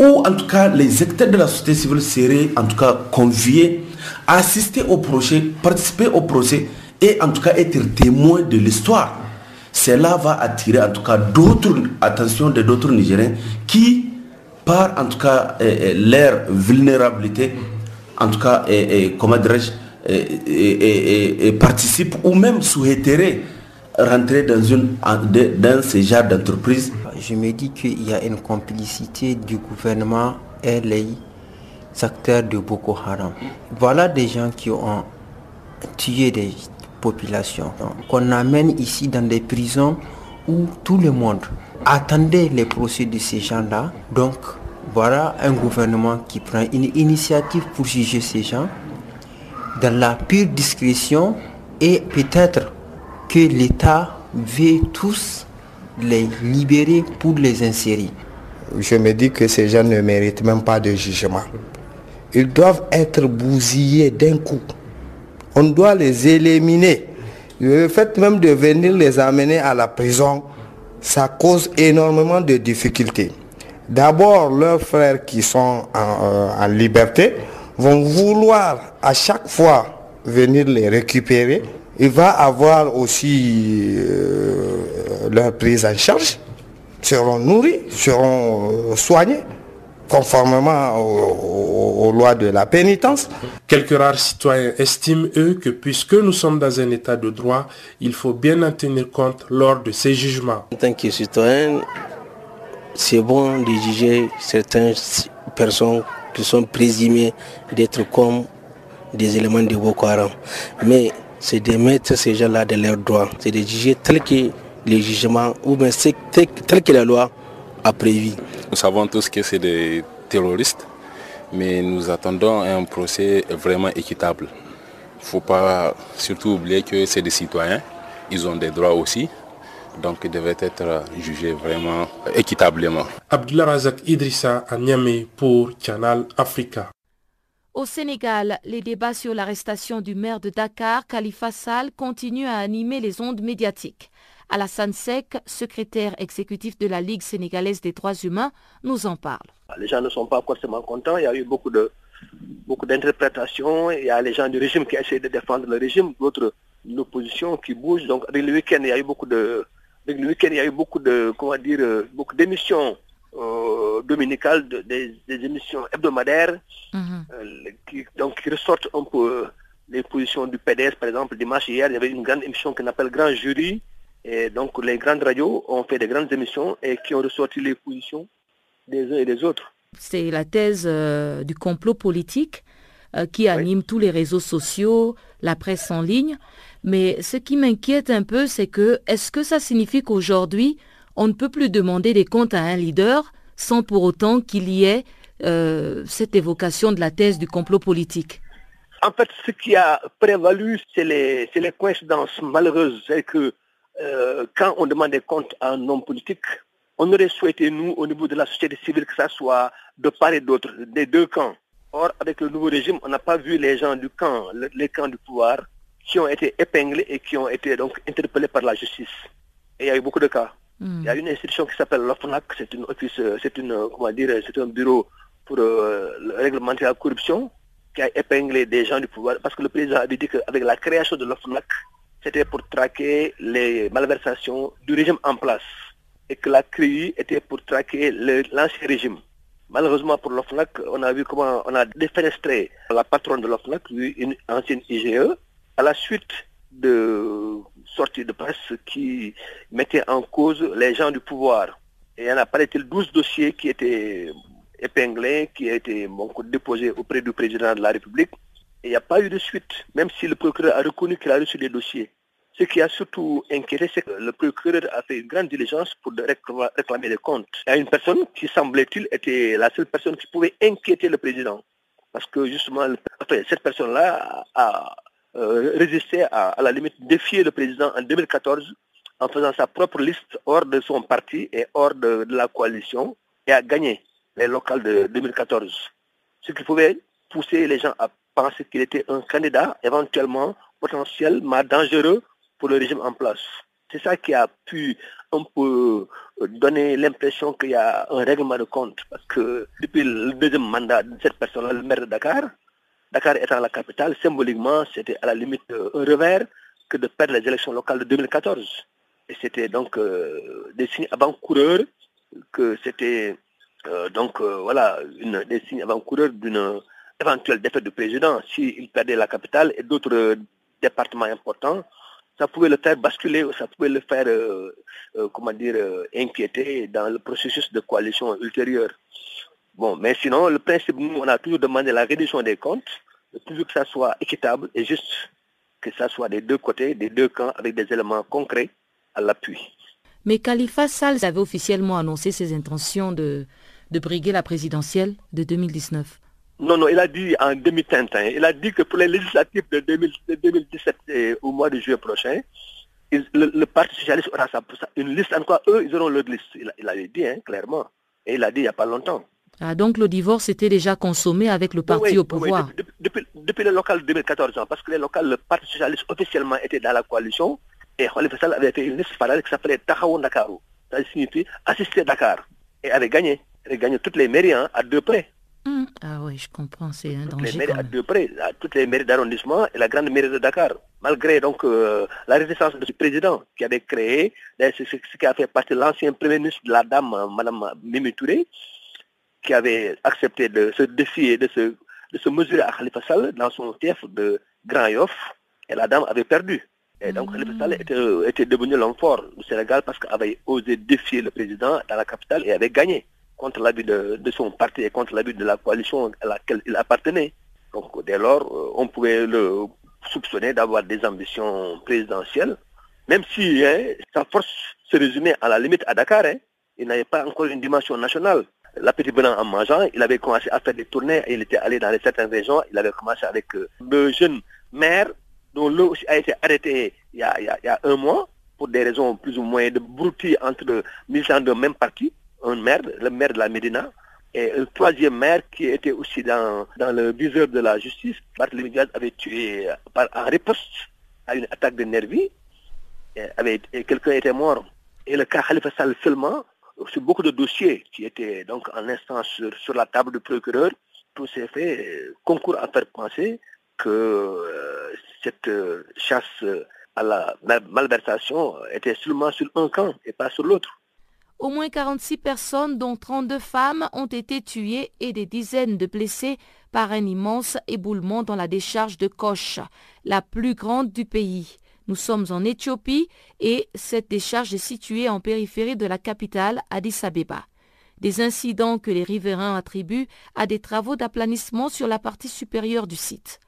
Speaker 15: où en tout cas les acteurs de la société civile seraient en tout cas conviés assister au procès, participer au procès et en tout cas être témoins de l'histoire cela va attirer en tout cas d'autres attention de d'autres Nigériens qui, par en tout cas leur vulnérabilité, en tout cas, comment dirais-je, participent ou même souhaiteraient rentrer dans, dans ce genre d'entreprise.
Speaker 16: Je me dis qu'il y a une complicité du gouvernement et les acteurs de Boko Haram. Voilà des gens qui ont tué des population qu'on amène ici dans des prisons où tout le monde attendait les procès de ces gens-là. Donc voilà un gouvernement qui prend une initiative pour juger ces gens dans la pure discrétion et peut-être que l'État veut tous les libérer pour les insérer.
Speaker 17: Je me dis que ces gens ne méritent même pas de jugement. Ils doivent être bousillés d'un coup on doit les éliminer. Le fait même de venir les amener à la prison, ça cause énormément de difficultés. D'abord, leurs frères qui sont en, euh, liberté vont vouloir à chaque fois venir les récupérer. Il va avoir aussi euh, leur prise en charge, seront nourris, seront euh, soignés conformément aux, lois de la pénitence.
Speaker 14: Quelques rares citoyens estiment, eux, que puisque nous sommes dans un état de droit, il faut bien en tenir compte lors de ces jugements.
Speaker 18: En tant que citoyen, c'est bon de juger certaines personnes qui sont présumées d'être comme des éléments de Boko Haram. Mais c'est de mettre ces gens-là dans leurs droits, c'est de juger tel que les jugements ou bien tel que la loi a prévu.
Speaker 19: Nous savons tous que c'est des terroristes, mais nous attendons un procès vraiment équitable. Il ne faut pas surtout oublier que c'est des citoyens, ils ont des droits aussi, donc ils devaient être jugés vraiment équitablement.
Speaker 14: Abdullah Razak Idrissa à Niamey pour Canal Africa.
Speaker 1: Au Sénégal, les débats sur l'arrestation du maire de Dakar, Khalifa Sall, continuent à animer les ondes médiatiques. Alassane Sek, secrétaire exécutif de la Ligue sénégalaise des droits humains, nous en parle.
Speaker 20: Les gens ne sont pas forcément contents. Il y a eu beaucoup de beaucoup d'interprétations. Il y a les gens du régime qui essaient de défendre le régime, d'autres l'opposition qui bouge. Donc avec le week-end, il y a eu beaucoup de le week-end, il y a eu beaucoup de comment dire beaucoup d'émissions euh, dominicales, des, émissions hebdomadaires, mhm. euh, qui donc qui ressortent un peu les positions du PDS, par exemple, dimanche hier, il y avait une grande émission qu'on appelle Grand Jury, et donc les grandes radios ont fait des grandes émissions et qui ont ressorti les positions des uns et des autres.
Speaker 1: C'est la thèse euh, du complot politique euh, qui anime tous les réseaux sociaux, la presse en ligne. Mais ce qui m'inquiète un peu, c'est que est-ce que ça signifie qu'aujourd'hui, on ne peut plus demander des comptes à un leader sans pour autant qu'il y ait euh, cette évocation de la thèse du complot politique?
Speaker 20: En fait, ce qui a prévalu, c'est les, les coïncidences malheureuses. C'est que euh, quand on demande des comptes à un homme politique, on aurait souhaité, nous, au niveau de la société civile, que ça soit de part et d'autre, des deux camps. Or, avec le nouveau régime, on n'a pas vu les gens du camp, les camps du pouvoir, qui ont été épinglés et qui ont été donc interpellés par la justice. Et il y a eu beaucoup de cas. Hmm. Il y a une institution qui s'appelle l'OFNAC, c'est une office, c'est une, comment dire, c'est un bureau pour euh, réglementer la corruption, qui a épinglé des gens du pouvoir, parce que le président avait dit qu'avec la création de l'OFNAC, c'était pour traquer les malversations du régime en place et que la CRI était pour traquer l'ancien régime. Malheureusement pour l'OFNAC, on a vu comment on a défenestré la patronne de l'OFNAC, une ancienne IGE, à la suite de sorties de presse qui mettaient en cause les gens du pouvoir. Et il y en a paraît-il 12 dossiers qui étaient épinglés, qui étaient déposés auprès du président de la République il n'y a pas eu de suite, même si le procureur a reconnu qu'il a reçu des dossiers. Ce qui a surtout inquiété, c'est que le procureur a fait une grande diligence pour réclamer des comptes. A une personne qui, semblait-il, était la seule personne qui pouvait inquiéter le président. Parce que justement, cette personne-là a résisté à, à la limite défier le président en 2014 en faisant sa propre liste hors de son parti et hors de, la coalition et a gagné les locales de 2014. Ce qui pouvait pousser les gens à qu'il était un candidat éventuellement potentiellement dangereux pour le régime en place. C'est ça qui a pu un peu donner l'impression qu'il y a un règlement de compte. Parce que depuis le deuxième mandat de cette personne, le maire de Dakar, Dakar étant la capitale, symboliquement, c'était à la limite un revers que de perdre les élections locales de 2014. Et c'était donc euh, des signes avant-coureurs que c'était euh, donc euh, voilà une, des signes avant-coureurs d'une éventuelle défaite du président s'il perdait la capitale et d'autres départements importants. Ça pouvait le faire basculer, ça pouvait le faire, comment dire, inquiéter dans le processus de coalition ultérieur. Bon, mais sinon, le principe, nous, on a toujours demandé la réduction des comptes, toujours que ça soit équitable et juste, que ça soit des deux côtés, des deux camps, avec des éléments concrets l'appui.
Speaker 1: Mais Khalifa Sall avait officiellement annoncé ses intentions de briguer la présidentielle de 2019.
Speaker 20: Non, non, il a dit en demi-teinte. Hein. Il a dit que pour les législatives de, 2017 et au mois de juillet prochain, le, Parti socialiste aura sa, une liste. En quoi eux, ils auront leur liste. Il, il avait dit, hein, clairement. Et il a dit il n'y a pas longtemps.
Speaker 1: Ah, donc le divorce était déjà consommé avec le parti au pouvoir.
Speaker 20: Oui, depuis, depuis, le local de 2014, parce que les locales, le Parti socialiste officiellement était dans la coalition, et Khalifa Sall avait fait une liste parallèle qui s'appelait Tahaou Dakaru. Ça signifie assister Dakar. Et avait gagné. Elle avait gagné toutes les mairies hein, à deux près.
Speaker 1: Hmm. Ah oui, je comprends, c'est un
Speaker 20: danger. Les mairies près, à toutes les mairies d'arrondissement et la grande mairie de Dakar. Malgré donc euh, la résistance de ce président qui avait créé, ce, qui a fait partie de l'ancien premier ministre de la dame, euh, Mme Mimi Touré, qui avait accepté de se défier, de se, de se mesurer à Khalifa Sall dans son fief de Grand Yoff. Et la dame avait perdu. Et donc, Khalifa Sall était, devenu l'homme fort du Sénégal parce qu'il avait osé défier le président dans la capitale et avait gagné contre l'avis de, de, son parti et contre l'avis de la coalition à laquelle il appartenait. Donc, dès lors, euh, on pouvait le soupçonner d'avoir des ambitions présidentielles, même si hein, sa force se résumait à la limite à Dakar. Hein. il n'avait pas encore une dimension nationale. L'appétit venant en mangeant, il avait commencé à faire des tournées il était allé dans certaines régions. Il avait commencé avec euh, le jeune maire dont l'eau a été arrêté il y a, un mois pour des raisons plus ou moins de broutilles entre militants de même parti, un maire, le maire de la Médina, et un troisième maire qui était aussi dans, dans le viseur de la justice. Barthélémy Diaz avait tué par, en riposte à une attaque de nervis, et, quelqu'un était mort. Et le cas Khalifa Sall seulement, sur beaucoup de dossiers qui étaient donc en instance sur, sur la table du procureur, tout s'est fait concours à faire penser que euh, cette euh, chasse euh, à la malversation était seulement sur un camp et pas sur l'autre.
Speaker 1: Au moins 46 personnes, dont 32 femmes, ont été tuées et des dizaines de blessés par un immense éboulement dans la décharge de Koch, la plus grande du pays. Nous sommes en Éthiopie et cette décharge est située en périphérie de la capitale Addis Abeba. Des incidents que les riverains attribuent à des travaux d'aplanissement sur la partie supérieure du site.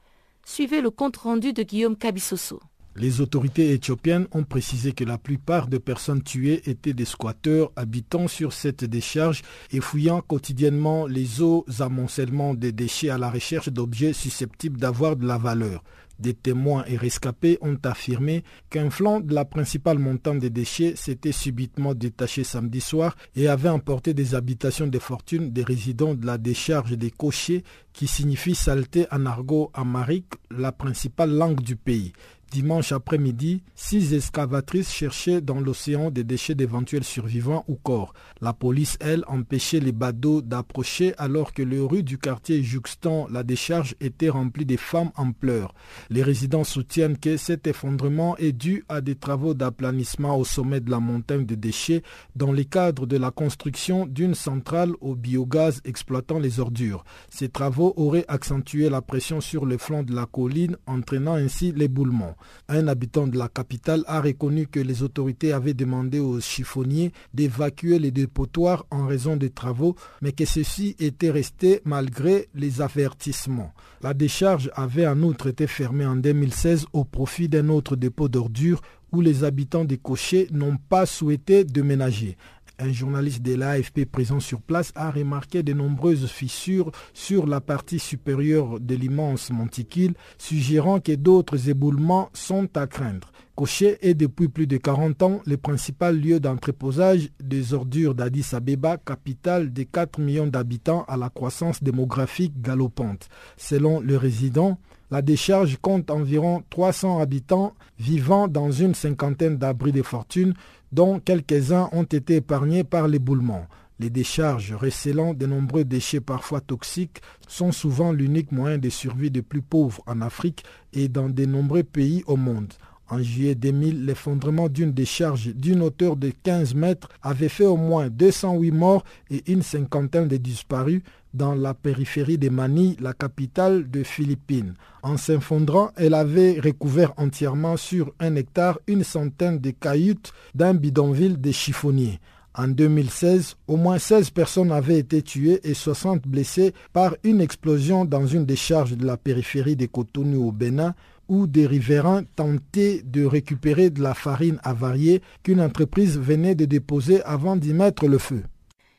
Speaker 1: Suivez le compte-rendu de Guillaume Cabissoso.
Speaker 2: Les autorités éthiopiennes ont précisé que la plupart des personnes tuées étaient des squatteurs habitant sur cette décharge et fouillant quotidiennement les eaux amoncellements des déchets à la recherche d'objets susceptibles d'avoir de la valeur. Des témoins et rescapés ont affirmé qu'un flanc de la principale montagne des déchets s'était subitement détaché samedi soir et avait emporté des habitations de fortune des résidents de la décharge des cochers qui signifie saleté en argot amarique, la principale langue du pays. Dimanche après-midi, six excavatrices cherchaient dans l'océan des déchets d'éventuels survivants ou corps. La police, elle, empêchait les badauds d'approcher alors que les rues du quartier juxtant la décharge étaient remplies de femmes en pleurs. Les résidents soutiennent que cet effondrement est dû à des travaux d'aplanissement au sommet de la montagne de déchets dans le cadre de la construction d'une centrale au biogaz exploitant les ordures. Ces travaux auraient accentué la pression sur le flanc de la colline, entraînant ainsi l'éboulement. Un habitant de la capitale a reconnu que les autorités avaient demandé aux chiffonniers d'évacuer les dépotoirs en raison des travaux, mais que ceci était resté malgré les avertissements. La décharge avait en outre été fermée en 2016 au profit d'un autre dépôt d'ordures où les habitants des cochers n'ont pas souhaité déménager. Un journaliste de l'AFP présent sur place a remarqué de nombreuses fissures sur la partie supérieure de l'immense monticule, suggérant que d'autres éboulements sont à craindre. Cochet est depuis plus de 40 ans le principal lieu d'entreposage des ordures d'Addis Abeba, capitale des 4 millions d'habitants à la croissance démographique galopante. Selon le résident, la décharge compte environ 300 habitants vivant dans une cinquantaine d'abris de fortune, dont quelques-uns ont été épargnés par l'éboulement. Les décharges recélant de nombreux déchets parfois toxiques sont souvent l'unique moyen de survie des plus pauvres en Afrique et dans de nombreux pays au monde. En juillet 2000, l'effondrement d'une décharge d'une hauteur de 15 mètres avait fait au moins 208 morts et une cinquantaine de disparus dans la périphérie de Manille, la capitale de Philippines. En s'effondrant, elle avait recouvert entièrement sur un hectare une centaine de cahutes d'un bidonville de chiffonniers. En 2016, au moins 16 personnes avaient été tuées et 60 blessées par une explosion dans une décharge de la périphérie de Cotonou au Bénin où des riverains tentaient de récupérer de la farine avariée qu'une entreprise venait de déposer avant d'y mettre le feu.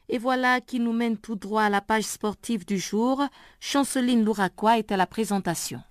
Speaker 1: Et voilà qui nous mène tout droit à la page sportive du jour. Chanceline Louraquois est à la présentation.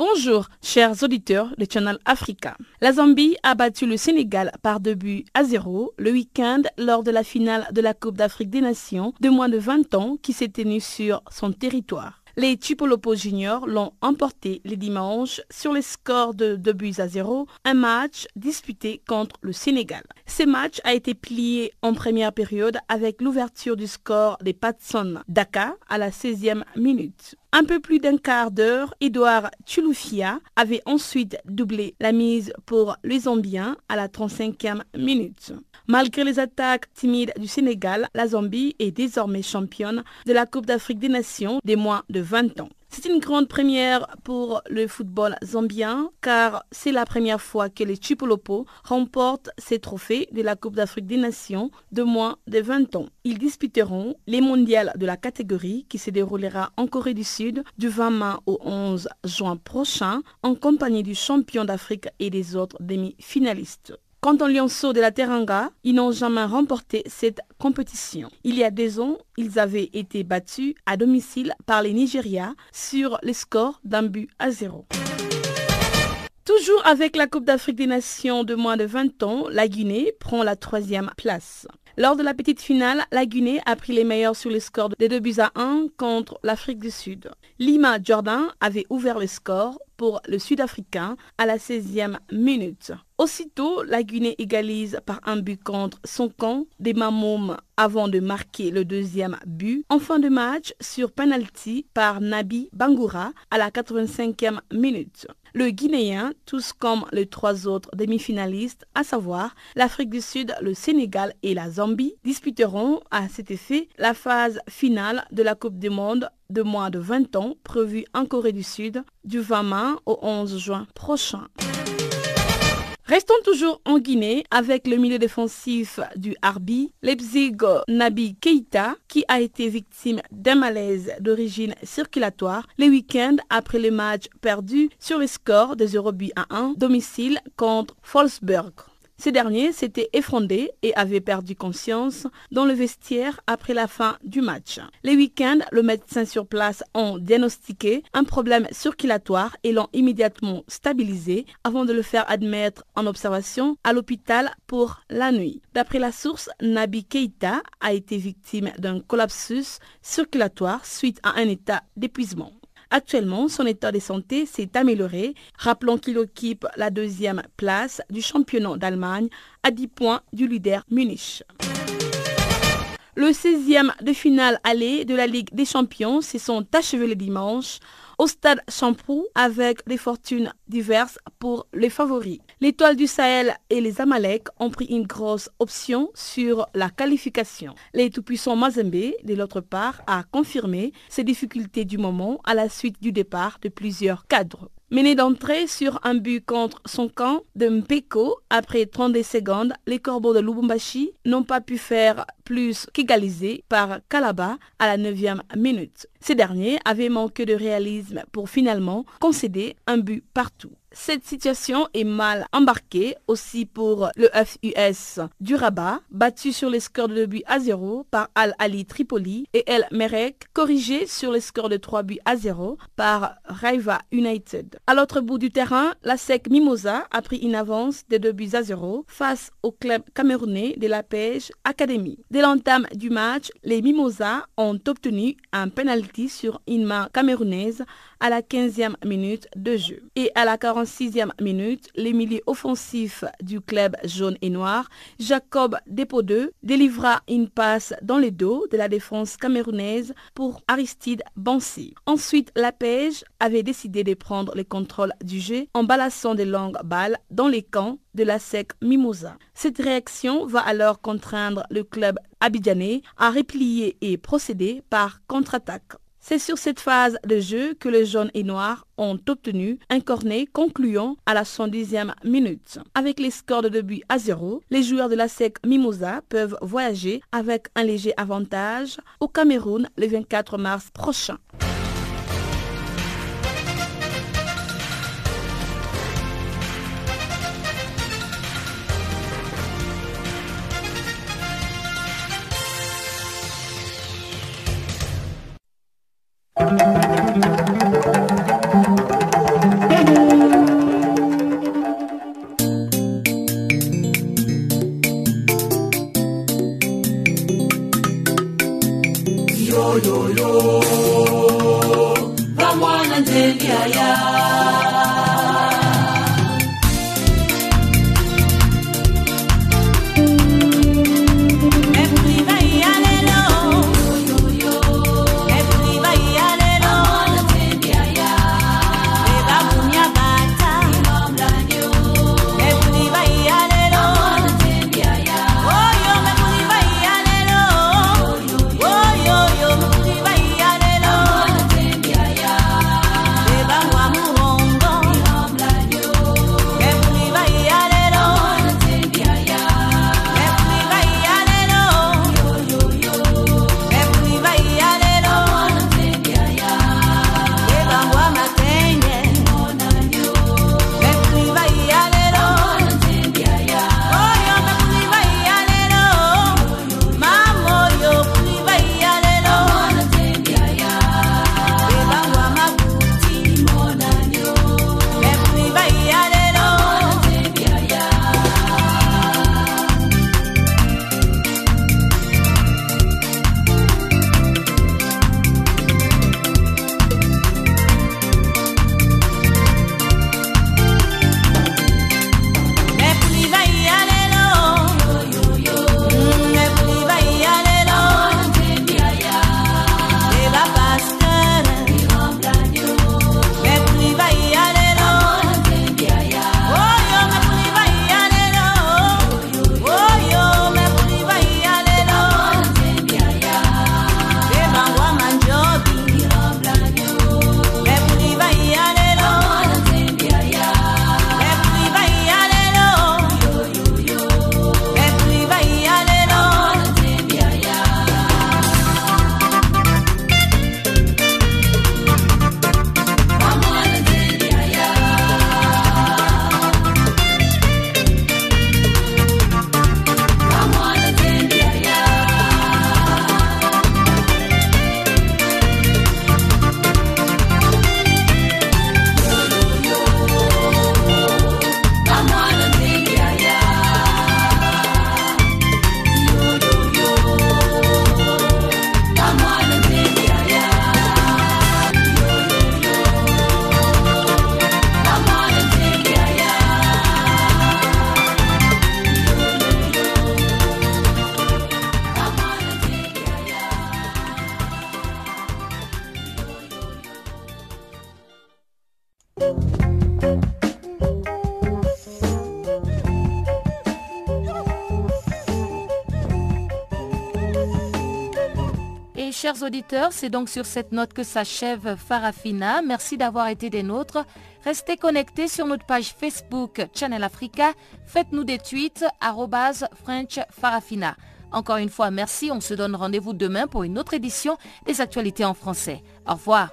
Speaker 13: Bonjour, chers auditeurs de Channel Africa. La Zambie a battu le Sénégal par deux buts à zéro le week-end lors de la finale de la Coupe d'Afrique des Nations de moins de 20 ans qui s'est tenue sur son territoire. Les Chipolopo Juniors l'ont emporté les dimanches sur les scores de 2 buts à 0, un match disputé contre le Sénégal. Ce match a été plié en première période avec l'ouverture du score des Patson Daka à la 16e minute. Un peu plus d'un quart d'heure, Edouard Chulufia avait ensuite doublé la mise pour les Zambiens à la 35e minute. Malgré les attaques timides du Sénégal, la Zambie est désormais championne de la Coupe d'Afrique des Nations des moins de 20 ans. C'est une grande première pour le football zambien car c'est la première fois que les Chipolopo remportent ces trophées de la Coupe d'Afrique des Nations de moins de 20 ans. Ils disputeront les mondiales de la catégorie qui se déroulera en Corée du Sud du 20 mai au 11 juin prochain en compagnie du champion d'Afrique et des autres demi-finalistes. Quant aux Lionceaux de la Teranga, ils n'ont jamais remporté cette compétition. Il y a deux ans, ils avaient été battus à domicile par les Nigeria sur les scores d'un but à zéro. Toujours avec la Coupe d'Afrique des Nations de moins de 20 ans, la Guinée prend la troisième place. Lors de la petite finale, la Guinée a pris les meilleurs sur le score de 2 buts à 1 contre l'Afrique du Sud. Lima Jordan avait ouvert le score pour le Sud-Africain à la 16e minute. Aussitôt, la Guinée égalise par un but contre son camp des Mamoum avant de marquer le deuxième but en fin de match sur penalty par Nabi Bangoura à la 85e minute. Le Guinéen, tous comme les trois autres demi-finalistes, à savoir l'Afrique du Sud, le Sénégal et la Zambie, disputeront à cet effet la phase finale de la Coupe du Monde de moins de 20 ans prévue en Corée du Sud du 20 mai au 11 juin prochain. Restons toujours en Guinée avec le milieu défensif du Harbi, Leipzig Nabi Keita, qui a été victime d'un malaise d'origine circulatoire les week-ends après le match perdu sur le score de 0 à 1 domicile contre Wolfsburg. Ce dernier s'était effondré et avait perdu conscience dans le vestiaire après la fin du match. Les week-ends, le médecin sur place ont diagnostiqué un problème circulatoire et l'ont immédiatement stabilisé avant de le faire admettre en observation à l'hôpital pour la nuit. D'après la source, Nabi Keita a été victime d'un collapsus circulatoire suite à un état d'épuisement. Actuellement, son état de santé s'est amélioré. Rappelons qu'il occupe la deuxième place du championnat d'Allemagne à 10 points du leader Munich. Le 16e de finale aller de la Ligue des Champions se sont achevés le dimanche au stade Champrou avec des fortunes diverses pour les favoris. L'étoile du Sahel et les Amalek ont pris une grosse option sur la qualification. Les tout-puissants Mazembe, de l'autre part, a confirmé ses difficultés du moment à la suite du départ de plusieurs cadres. Mené d'entrée sur un but contre son camp de Mpeko, après 32 secondes, les Corbeaux de Lubumbashi n'ont pas pu faire plus qu'égaliser par Kalaba à la 9e minute. Ces derniers avaient manqué de réalisme pour finalement concéder un but partout. Cette situation est mal embarquée aussi pour le FUS du Rabat, battu sur les scores de 2 buts à 0 par Al-Ali Tripoli et El Merek, corrigé sur les scores de 3 buts à 0 par Raiva United. À l'autre bout du terrain, la SEC Mimosa a pris une avance de 2 buts à 0 face au club camerounais de la Pêche Academy. Dès l'entame du match, les Mimosas ont obtenu un penalty sur une main camerounaise à la 15e minute de jeu. Et à la 46e minute, les milieux offensifs du club jaune et noir, Jacob Depodeux, délivra une passe dans le dos de la défense camerounaise pour Aristide Bansi. Ensuite, la Pêche avait décidé de prendre le contrôle du jeu en balassant des longues balles dans les camps de la SEC Mimosa. Cette réaction va alors contraindre le club abidjanais à replier et procéder par contre-attaque. C'est sur cette phase de jeu que les jaunes et noirs ont obtenu un cornet concluant à la 110e minute. Avec les scores de 2 buts à 0, les joueurs de la SEC Mimosa peuvent voyager avec un léger avantage au Cameroun le 24 mars prochain.
Speaker 1: Chers auditeurs, c'est donc sur cette note que s'achève Farafina. Merci d'avoir été des nôtres. Restez connectés sur notre page Facebook Channel Africa. Faites-nous des tweets French Farafina. Encore une fois, merci. On se donne rendez-vous demain pour une autre édition des actualités en français. Au revoir.